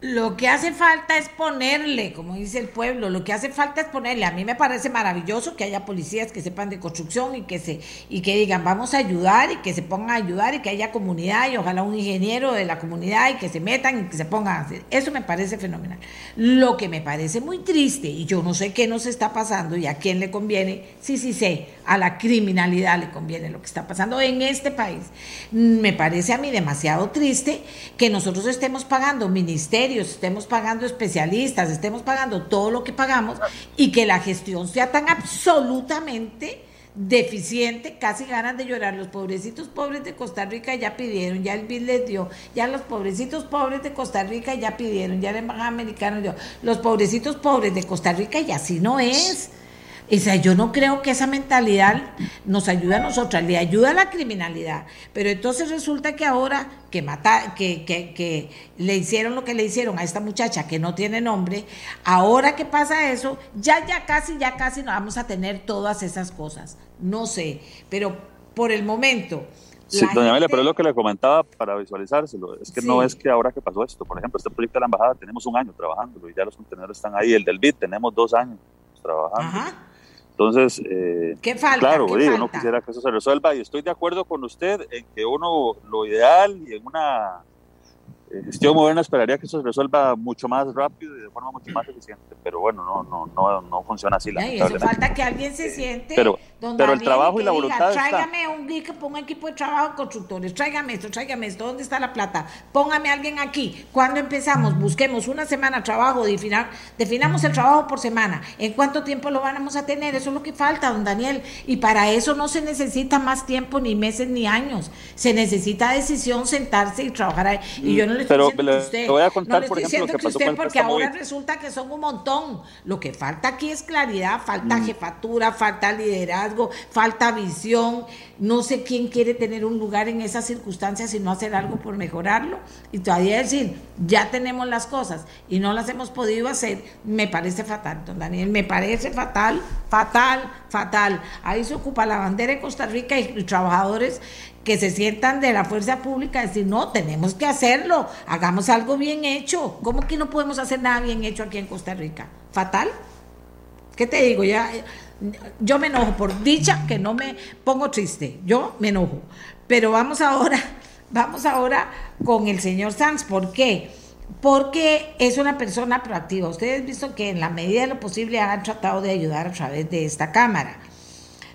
Lo que hace falta es ponerle, como dice el pueblo, lo que hace falta es ponerle. A mí me parece maravilloso que haya policías que sepan de construcción y que se y que digan vamos a ayudar y que se pongan a ayudar y que haya comunidad y ojalá un ingeniero de la comunidad y que se metan y que se pongan a hacer. Eso me parece fenomenal. Lo que me parece muy triste y yo no sé qué nos está pasando y a quién le conviene, sí, sí sé, a la criminalidad le conviene lo que está pasando en este país. Me parece a mí demasiado triste que nosotros estemos pagando ministerios, estemos pagando especialistas, estemos pagando todo lo que pagamos y que la gestión sea tan absolutamente deficiente, casi ganan de llorar. Los pobrecitos pobres de Costa Rica ya pidieron, ya el BID les dio, ya los pobrecitos pobres de Costa Rica ya pidieron, ya el embajada americano dio, los pobrecitos pobres de Costa Rica y así no es. O sea, yo no creo que esa mentalidad nos ayude a nosotras, le ayuda a la criminalidad. Pero entonces resulta que ahora que, mata, que, que, que le hicieron lo que le hicieron a esta muchacha que no tiene nombre, ahora que pasa eso, ya, ya casi, ya casi no vamos a tener todas esas cosas. No sé, pero por el momento... Sí, doña Amelia, pero es lo que le comentaba para visualizárselo. Es que no es que ahora que pasó esto, por ejemplo, este proyecto de la embajada tenemos un año trabajándolo y ya los contenedores están ahí. El del BID tenemos dos años trabajando. Ajá. Entonces, eh, ¿Qué falta? claro, ¿Qué uno quisiera que eso se resuelva y estoy de acuerdo con usted en que uno lo ideal y en una eh, gestión moderna esperaría que eso se resuelva mucho más rápido y de forma mucho más eficiente, pero bueno, no no no, no funciona así. Y eso falta que alguien se siente. Pero, pero el trabajo y la voluntad. Diga, tráigame un que ponga equipo de trabajo constructores, tráigame esto, tráigame esto, ¿dónde está la plata? Póngame a alguien aquí. ¿Cuándo empezamos? Busquemos una semana de trabajo, definamos el trabajo por semana. ¿En cuánto tiempo lo vamos a tener? Eso es lo que falta, don Daniel. Y para eso no se necesita más tiempo, ni meses, ni años. Se necesita decisión, sentarse y trabajar ahí. Y yo no le pero le, usted, voy a contar, no por ejemplo, lo que, pasó usted, con porque ahora resulta que son un montón. Lo que falta aquí es claridad, falta mm. jefatura, falta liderazgo, falta visión. No sé quién quiere tener un lugar en esas circunstancias y no hacer algo por mejorarlo. Y todavía decir, ya tenemos las cosas y no las hemos podido hacer, me parece fatal, don Daniel, me parece fatal, fatal, fatal. Ahí se ocupa la bandera de Costa Rica y los trabajadores que se sientan de la fuerza pública, decir, no, tenemos que hacerlo, hagamos algo bien hecho. ¿Cómo que no podemos hacer nada bien hecho aquí en Costa Rica? ¿Fatal? ¿Qué te digo? Ya, yo me enojo por dicha que no me pongo triste, yo me enojo. Pero vamos ahora, vamos ahora con el señor Sanz, ¿por qué? Porque es una persona proactiva. Ustedes han visto que en la medida de lo posible han tratado de ayudar a través de esta cámara.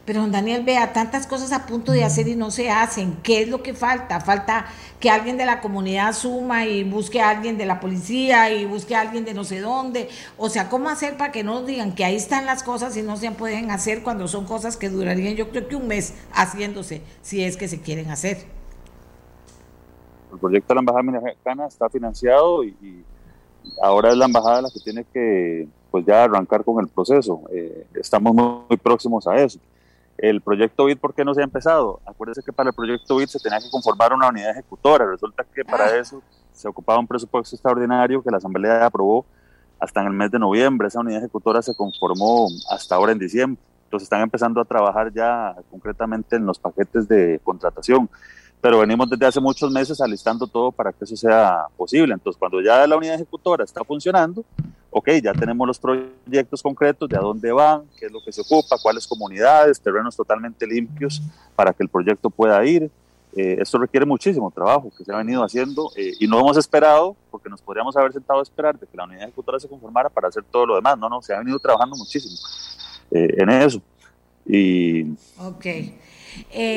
Pero don Daniel, vea, tantas cosas a punto de hacer y no se hacen. ¿Qué es lo que falta? Falta que alguien de la comunidad suma y busque a alguien de la policía y busque a alguien de no sé dónde. O sea, ¿cómo hacer para que no digan que ahí están las cosas y no se pueden hacer cuando son cosas que durarían yo creo que un mes haciéndose, si es que se quieren hacer? El proyecto de la Embajada Mexicana está financiado y, ahora es la Embajada la que tiene que pues ya arrancar con el proceso. Eh, estamos muy próximos a eso. El proyecto BID, ¿por qué no se ha empezado? Acuérdense que para el proyecto BID se tenía que conformar una unidad ejecutora. Resulta que para ah. eso se ocupaba un presupuesto extraordinario que la Asamblea aprobó hasta en el mes de noviembre. Esa unidad ejecutora se conformó hasta ahora en diciembre. Entonces están empezando a trabajar ya concretamente en los paquetes de contratación. Pero venimos desde hace muchos meses alistando todo para que eso sea posible. Entonces cuando ya la unidad ejecutora está funcionando, ok, ya tenemos los proyectos concretos de a dónde van, qué es lo que se ocupa, cuáles comunidades, terrenos totalmente limpios para que el proyecto pueda ir. Eh, esto requiere muchísimo trabajo que se ha venido haciendo eh, y no hemos esperado, porque nos podríamos haber sentado a esperar de que la unidad ejecutora se conformara para hacer todo lo demás. No, no, se ha venido trabajando muchísimo eh, en eso. Y. Ok.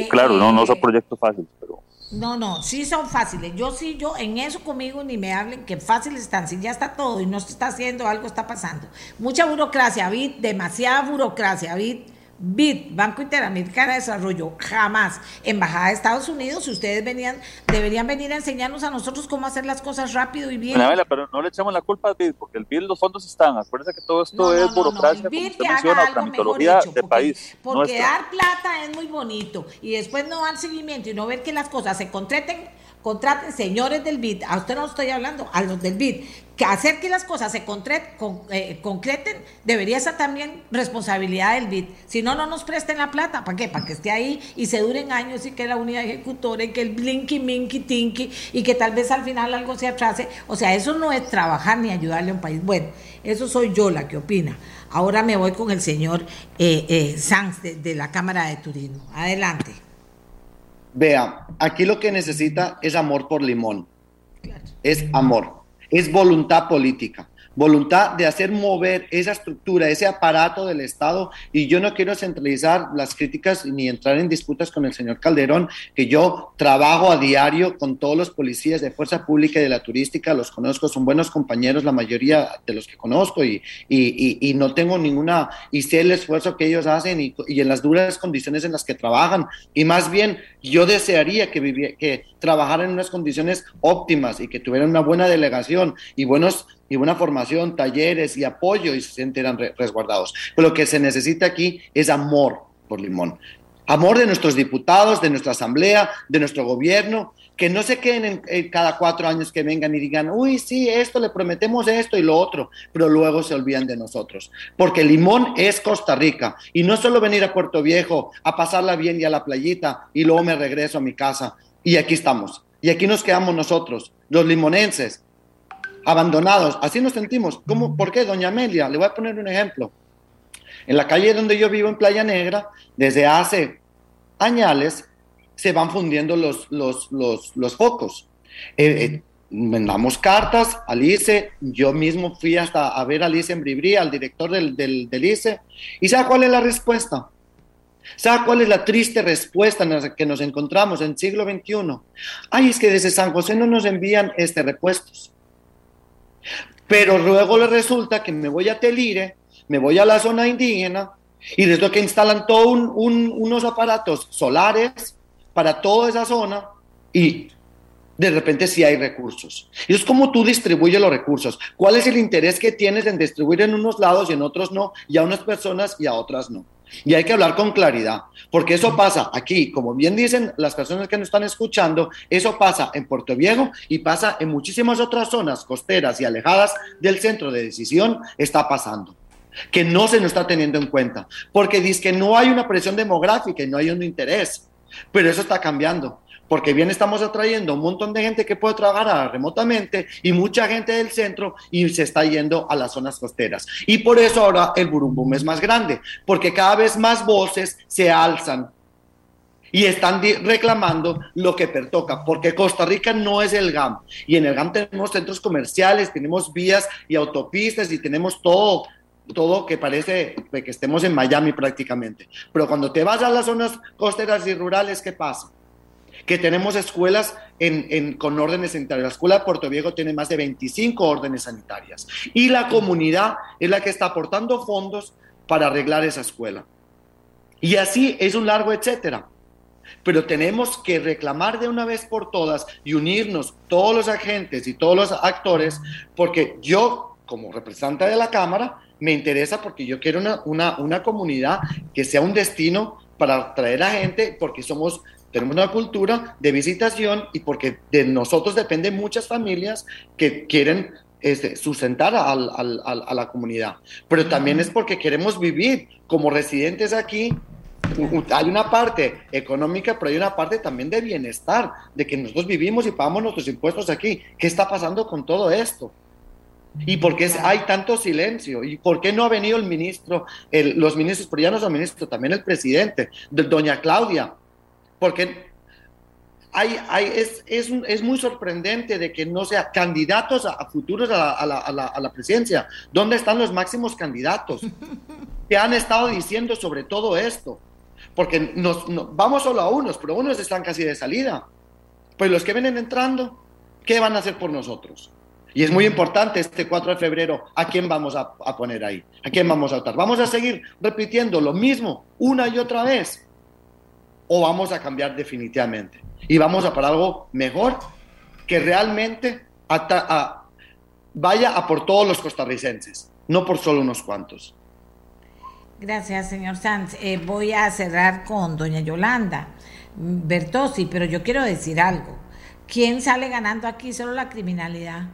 claro, no, no son proyectos fáciles, pero. No, no, sí son fáciles. Yo sí, yo en eso conmigo ni me hablen que fáciles están. Si ya está todo y no se está haciendo, algo está pasando. Mucha burocracia, Bit, demasiada burocracia, Bit. BID, Banco Interamericano de Desarrollo, jamás. Embajada de Estados Unidos, si ustedes venían, deberían venir a enseñarnos a nosotros cómo hacer las cosas rápido y bien. pero no le echamos la culpa al BID, porque el BID los fondos están. Acuérdense que todo esto es burocracia, no, como usted menciona, tramitología de país. Porque dar plata es muy bonito y después no dar seguimiento y no ver que las cosas se contraten contraten señores del BID, a usted no estoy hablando, a los del BID, que hacer que las cosas se eh, concreten debería ser también responsabilidad del BID. Si no, no nos presten la plata. ¿Para qué? Para que esté ahí y se duren años y que la unidad ejecutora y que el blinky, minky, tinky y que tal vez al final algo se atrase. O sea, eso no es trabajar ni ayudarle a un país. Bueno, eso soy yo la que opina. Ahora me voy con el señor eh, eh Sanz de la Cámara de Turismo. Adelante. Vea, aquí lo que necesita es amor por limón. Es amor, es voluntad política voluntad de hacer mover esa estructura, ese aparato del Estado. Y yo no quiero centralizar las críticas ni entrar en disputas con el señor Calderón, que yo trabajo a diario con todos los policías de Fuerza Pública y de la Turística, los conozco, son buenos compañeros, la mayoría de los que conozco, y, y, no tengo ninguna, y sé el esfuerzo que ellos hacen y, y, en las duras condiciones en las que trabajan. Y más bien, yo desearía que, que trabajaran en unas condiciones óptimas y que tuvieran una buena delegación y buenos y buena formación, talleres y apoyo y se sientan resguardados. Pero lo que se necesita aquí es amor por Limón. Amor de nuestros diputados, de nuestra asamblea, de nuestro gobierno, que no se queden en, cada cuatro años que vengan y digan, uy, sí, esto, le prometemos esto y lo otro, pero luego se olvidan de nosotros. Porque Limón es Costa Rica y no solo venir a Puerto Viejo a pasarla bien y a la playita y luego me regreso a mi casa y aquí estamos. Y aquí nos quedamos nosotros, los limonenses, abandonados. Así nos sentimos. ¿Cómo? ¿Por qué, doña Amelia? Le voy a poner un ejemplo. En la calle donde yo vivo, en Playa Negra, desde hace años se van fundiendo los, los, los, focos. Eh, eh, mandamos cartas al ICE, yo mismo fui hasta a ver al ICE en Bribri, al director del, del, del ICE, y ¿sabe cuál es la respuesta? ¿Sabe cuál es la triste respuesta en la que nos encontramos en el siglo XXI? Ay, es que desde San José no nos envían este repuestos. Pero luego le resulta que me voy a Telire, me voy a la zona indígena y desde que instalan todos unos aparatos solares para toda esa zona y de repente sí hay recursos. Y es como tú distribuyes los recursos. ¿Cuál es el interés que tienes en distribuir en unos lados y en otros no? Y a unas personas y a otras no. Y hay que hablar con claridad, porque eso pasa aquí, como bien dicen las personas que nos están escuchando, eso pasa en Puerto Viejo y pasa en muchísimas otras zonas costeras y alejadas del centro de decisión, está pasando que no se nos está teniendo en cuenta, porque dice que no hay una presión demográfica y no hay un interés, pero eso está cambiando porque bien estamos atrayendo un montón de gente que puede trabajar remotamente y mucha gente del centro y se está yendo a las zonas costeras. Y por eso ahora el burumbum es más grande, porque cada vez más voces se alzan y están reclamando lo que pertoca, porque Costa Rica no es el GAM. Y en el GAM tenemos centros comerciales, tenemos vías y autopistas y tenemos todo todo que parece que estemos en Miami prácticamente. Pero cuando te vas a las zonas costeras y rurales, ¿qué pasa? Que tenemos escuelas en, con órdenes sanitarias. La escuela de Puerto Viejo tiene más de 25 órdenes sanitarias y la comunidad es la que está aportando fondos para arreglar esa escuela. Y así es un largo etcétera. Pero tenemos que reclamar de una vez por todas y unirnos todos los agentes y todos los actores, porque yo, como representante de la Cámara, me interesa porque yo quiero una, una, una comunidad que sea un destino para traer a gente, porque somos tenemos una cultura de visitación y porque de nosotros dependen muchas familias que quieren este, sustentar a, la comunidad. Pero también es porque queremos vivir como residentes aquí. Hay una parte económica, pero hay una parte también de bienestar, de que nosotros vivimos y pagamos nuestros impuestos aquí. ¿Qué está pasando con todo esto? ¿Y por qué hay tanto silencio? ¿Y por qué no ha venido el ministro, los ministros, pero ya no son ministros, también el presidente, doña Claudia, porque hay, hay, es, es, es, muy sorprendente de que no sea candidatos a, futuros a la, a, la, a, la, presidencia. ¿Dónde están los máximos candidatos? que han estado diciendo sobre todo esto? Porque nos, vamos solo a unos, pero unos están casi de salida. Pues los que vienen entrando, ¿qué van a hacer por nosotros? Y es muy importante este 4 de febrero, ¿a quién vamos a, a poner ahí? ¿A quién vamos a votar? ¿Vamos a seguir repitiendo lo mismo una y otra vez? O vamos a cambiar definitivamente y vamos a para algo mejor que realmente vaya a por todos los costarricenses, no por solo unos cuantos. Gracias, señor Sanz. Eh, voy a cerrar con doña Yolanda Bertosi, pero yo quiero decir algo. ¿Quién sale ganando aquí? Solo la criminalidad.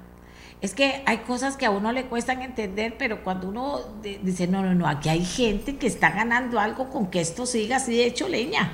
Es que hay cosas que a uno le cuestan entender, pero cuando uno dice, no, no, no, aquí hay gente que está ganando algo con que esto siga así de hecho leña.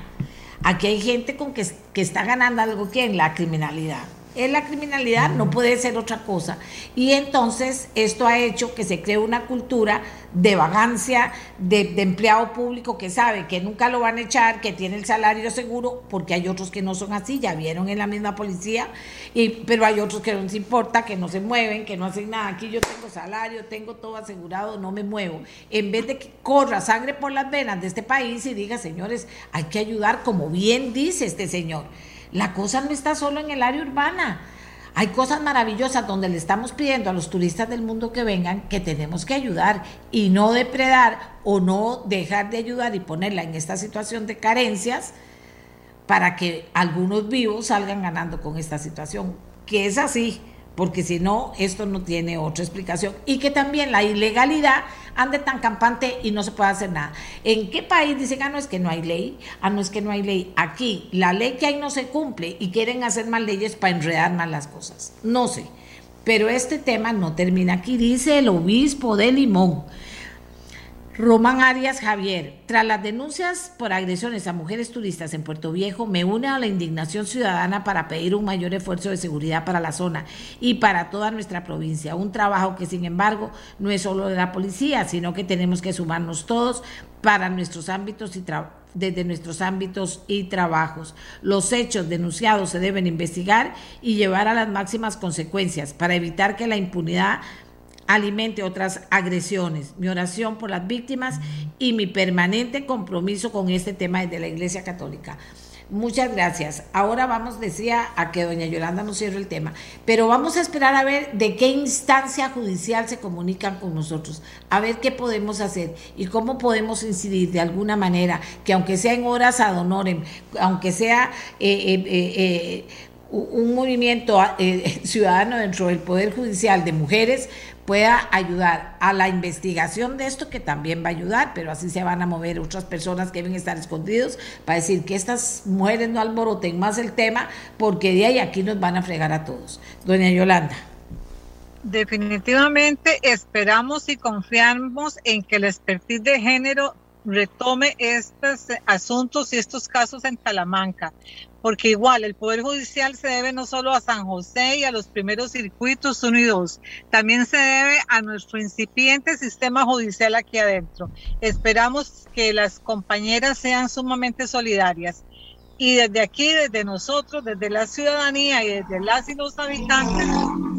Aquí hay gente con que, está ganando algo que en la criminalidad es la criminalidad, no puede ser otra cosa. Y entonces esto ha hecho que se cree una cultura de vagancia, de, empleado público que sabe que nunca lo van a echar, que tiene el salario seguro, porque hay otros que no son así, ya vieron en la misma policía, y, pero hay otros que no les importa, que no se mueven, que no hacen nada. Aquí yo tengo salario, tengo todo asegurado, no me muevo. En vez de que corra sangre por las venas de este país y diga, señores, hay que ayudar, como bien dice este señor la cosa no está solo en el área urbana. Hay cosas maravillosas donde le estamos pidiendo a los turistas del mundo que vengan que tenemos que ayudar y no depredar o no dejar de ayudar y ponerla en esta situación de carencias para que algunos vivos salgan ganando con esta situación, que es así, porque si no, esto no tiene otra explicación. Y que también la ilegalidad ande tan campante y no se puede hacer nada. ¿En qué país dicen, ah, no es que no hay ley? Ah, no es que no hay ley. Aquí, la ley que hay no se cumple y quieren hacer más leyes para enredar más las cosas. No sé. Pero este tema no termina aquí, dice el obispo de Limón. Román Arias Javier, tras las denuncias por agresiones a mujeres turistas en Puerto Viejo, me une a la indignación ciudadana para pedir un mayor esfuerzo de seguridad para la zona y para toda nuestra provincia. Un trabajo que, sin embargo, no es solo de la policía, sino que tenemos que sumarnos todos para nuestros ámbitos y desde nuestros ámbitos y trabajos. Los hechos denunciados se deben investigar y llevar a las máximas consecuencias para evitar que la impunidad alimente otras agresiones. Mi oración por las víctimas y mi permanente compromiso con este tema desde la Iglesia Católica. Muchas gracias. Ahora vamos, decía, a que doña Yolanda nos cierre el tema, pero vamos a esperar a ver de qué instancia judicial se comunican con nosotros, a ver qué podemos hacer y cómo podemos incidir de alguna manera, que aunque sea en horas ad honorem, aunque sea eh, eh, eh, un movimiento ciudadano dentro del Poder Judicial de mujeres, pueda ayudar a la investigación de esto, que también va a ayudar, pero así se van a mover otras personas que deben estar escondidos para decir que estas mujeres no alboroten más el tema, porque de ahí aquí nos van a fregar a todos. Doña Yolanda. Definitivamente esperamos y confiamos en que el expertise de género retome estos asuntos y estos casos en Talamanca porque igual el Poder Judicial se debe no solo a San José y a los primeros circuitos 1 y 2, también se debe a nuestro incipiente sistema judicial aquí adentro. Esperamos que las compañeras sean sumamente solidarias. Y desde aquí, desde nosotros, desde la ciudadanía y desde las y los habitantes,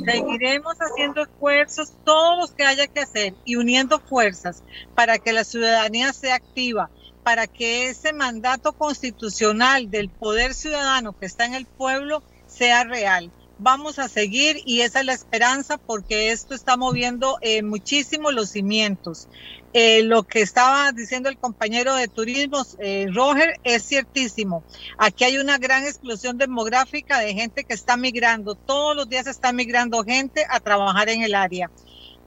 seguiremos haciendo esfuerzos, todos los que haya que hacer, y uniendo fuerzas para que la ciudadanía sea activa, para que ese mandato constitucional del poder ciudadano que está en el pueblo sea real. Vamos a seguir y esa es la esperanza porque esto está moviendo eh, muchísimo los cimientos. Eh, lo que estaba diciendo el compañero de turismo, eh, Roger, es ciertísimo. Aquí hay una gran explosión demográfica de gente que está migrando. Todos los días está migrando gente a trabajar en el área.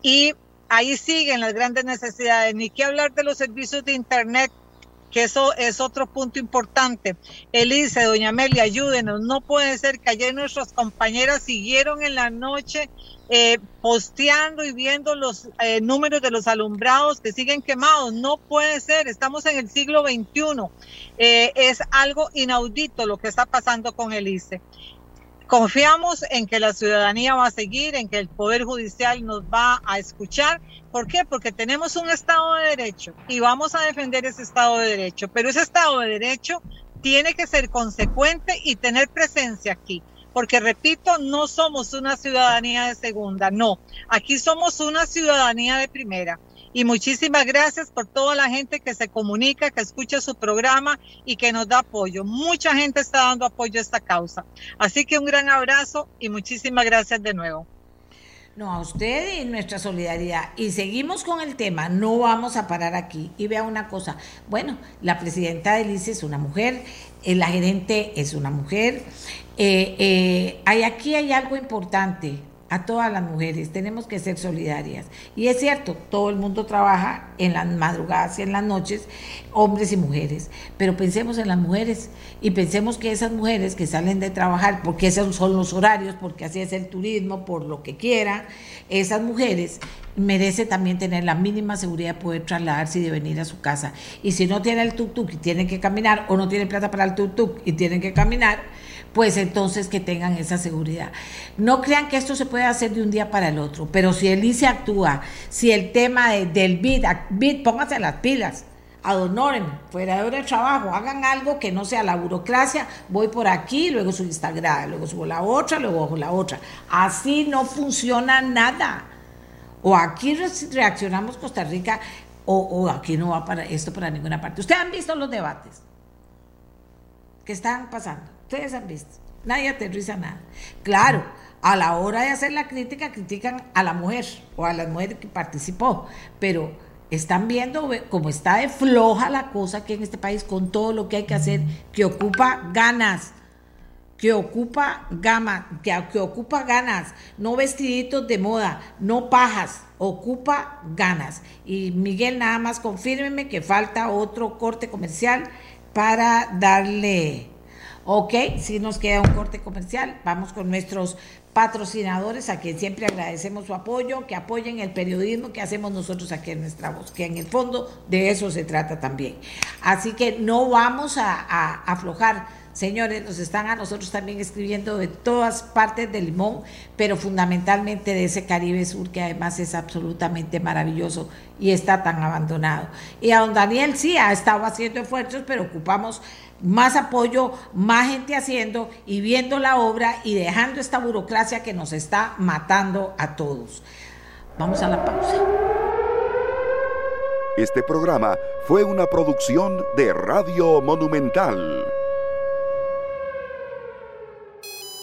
Y ahí siguen las grandes necesidades. Ni que hablar de los servicios de Internet que eso es otro punto importante. Elise, doña Amelia, ayúdenos. No puede ser que ayer nuestras compañeras siguieron en la noche eh, posteando y viendo los eh, números de los alumbrados que siguen quemados. No puede ser, estamos en el siglo XXI. Eh, es algo inaudito lo que está pasando con Elise. Confiamos en que la ciudadanía va a seguir, en que el Poder Judicial nos va a escuchar. ¿Por qué? Porque tenemos un Estado de Derecho y vamos a defender ese Estado de Derecho. Pero ese Estado de Derecho tiene que ser consecuente y tener presencia aquí. Porque, repito, no somos una ciudadanía de segunda, no. Aquí somos una ciudadanía de primera. Y muchísimas gracias por toda la gente que se comunica, que escucha su programa y que nos da apoyo. Mucha gente está dando apoyo a esta causa. Así que un gran abrazo y muchísimas gracias de nuevo. No, a usted y nuestra solidaridad. Y seguimos con el tema, no vamos a parar aquí. Y vea una cosa, bueno, la presidenta de ICE es una mujer, eh, la gerente es una mujer. Eh, eh, aquí hay algo importante, a todas las mujeres, tenemos que ser solidarias. Y es cierto, todo el mundo trabaja en las madrugadas y en las noches, hombres y mujeres, pero pensemos en las mujeres y pensemos que esas mujeres que salen de trabajar, porque esos son los horarios, porque así es el turismo, por lo que quieran, esas mujeres merecen también tener la mínima seguridad de poder trasladarse y de venir a su casa. Y si no tiene el tuk-tuk y tienen que caminar, o no tiene plata para el tuk-tuk y tienen que caminar, pues entonces que tengan esa seguridad. No crean que esto se puede hacer de un día para el otro, pero si el ICE actúa, si el tema del BID, BID, pónganse las pilas, adonoren, fuera de de trabajo, hagan algo que no sea la burocracia, voy por aquí, luego subo Instagram, luego subo la otra, luego bajo la otra. Así no funciona nada. O aquí reaccionamos Costa Rica, o, o aquí no va para esto para ninguna parte. Ustedes han visto los debates que están pasando. Ustedes han visto. Nadie aterriza nada. Claro, a la hora de hacer la crítica, critican a la mujer o a la mujer que participó, pero están viendo cómo está de floja la cosa aquí en este país con todo lo que hay que hacer, que ocupa ganas, que ocupa gama, que, que ocupa ganas, no vestiditos de moda, no pajas, ocupa ganas. Y Miguel, nada más confírmeme que falta otro corte comercial para darle Ok, si nos queda un corte comercial, vamos con nuestros patrocinadores a quien siempre agradecemos su apoyo, que apoyen el periodismo que hacemos nosotros aquí en nuestra voz, que en el fondo de eso se trata también. Así que no vamos a, aflojar. Señores, nos están a nosotros también escribiendo de todas partes del limón, pero fundamentalmente de ese Caribe Sur que además es absolutamente maravilloso y está tan abandonado. Y a don Daniel sí ha estado haciendo esfuerzos, pero ocupamos más apoyo, más gente haciendo y viendo la obra y dejando esta burocracia que nos está matando a todos. Vamos a la pausa. Este programa fue una producción de Radio Monumental.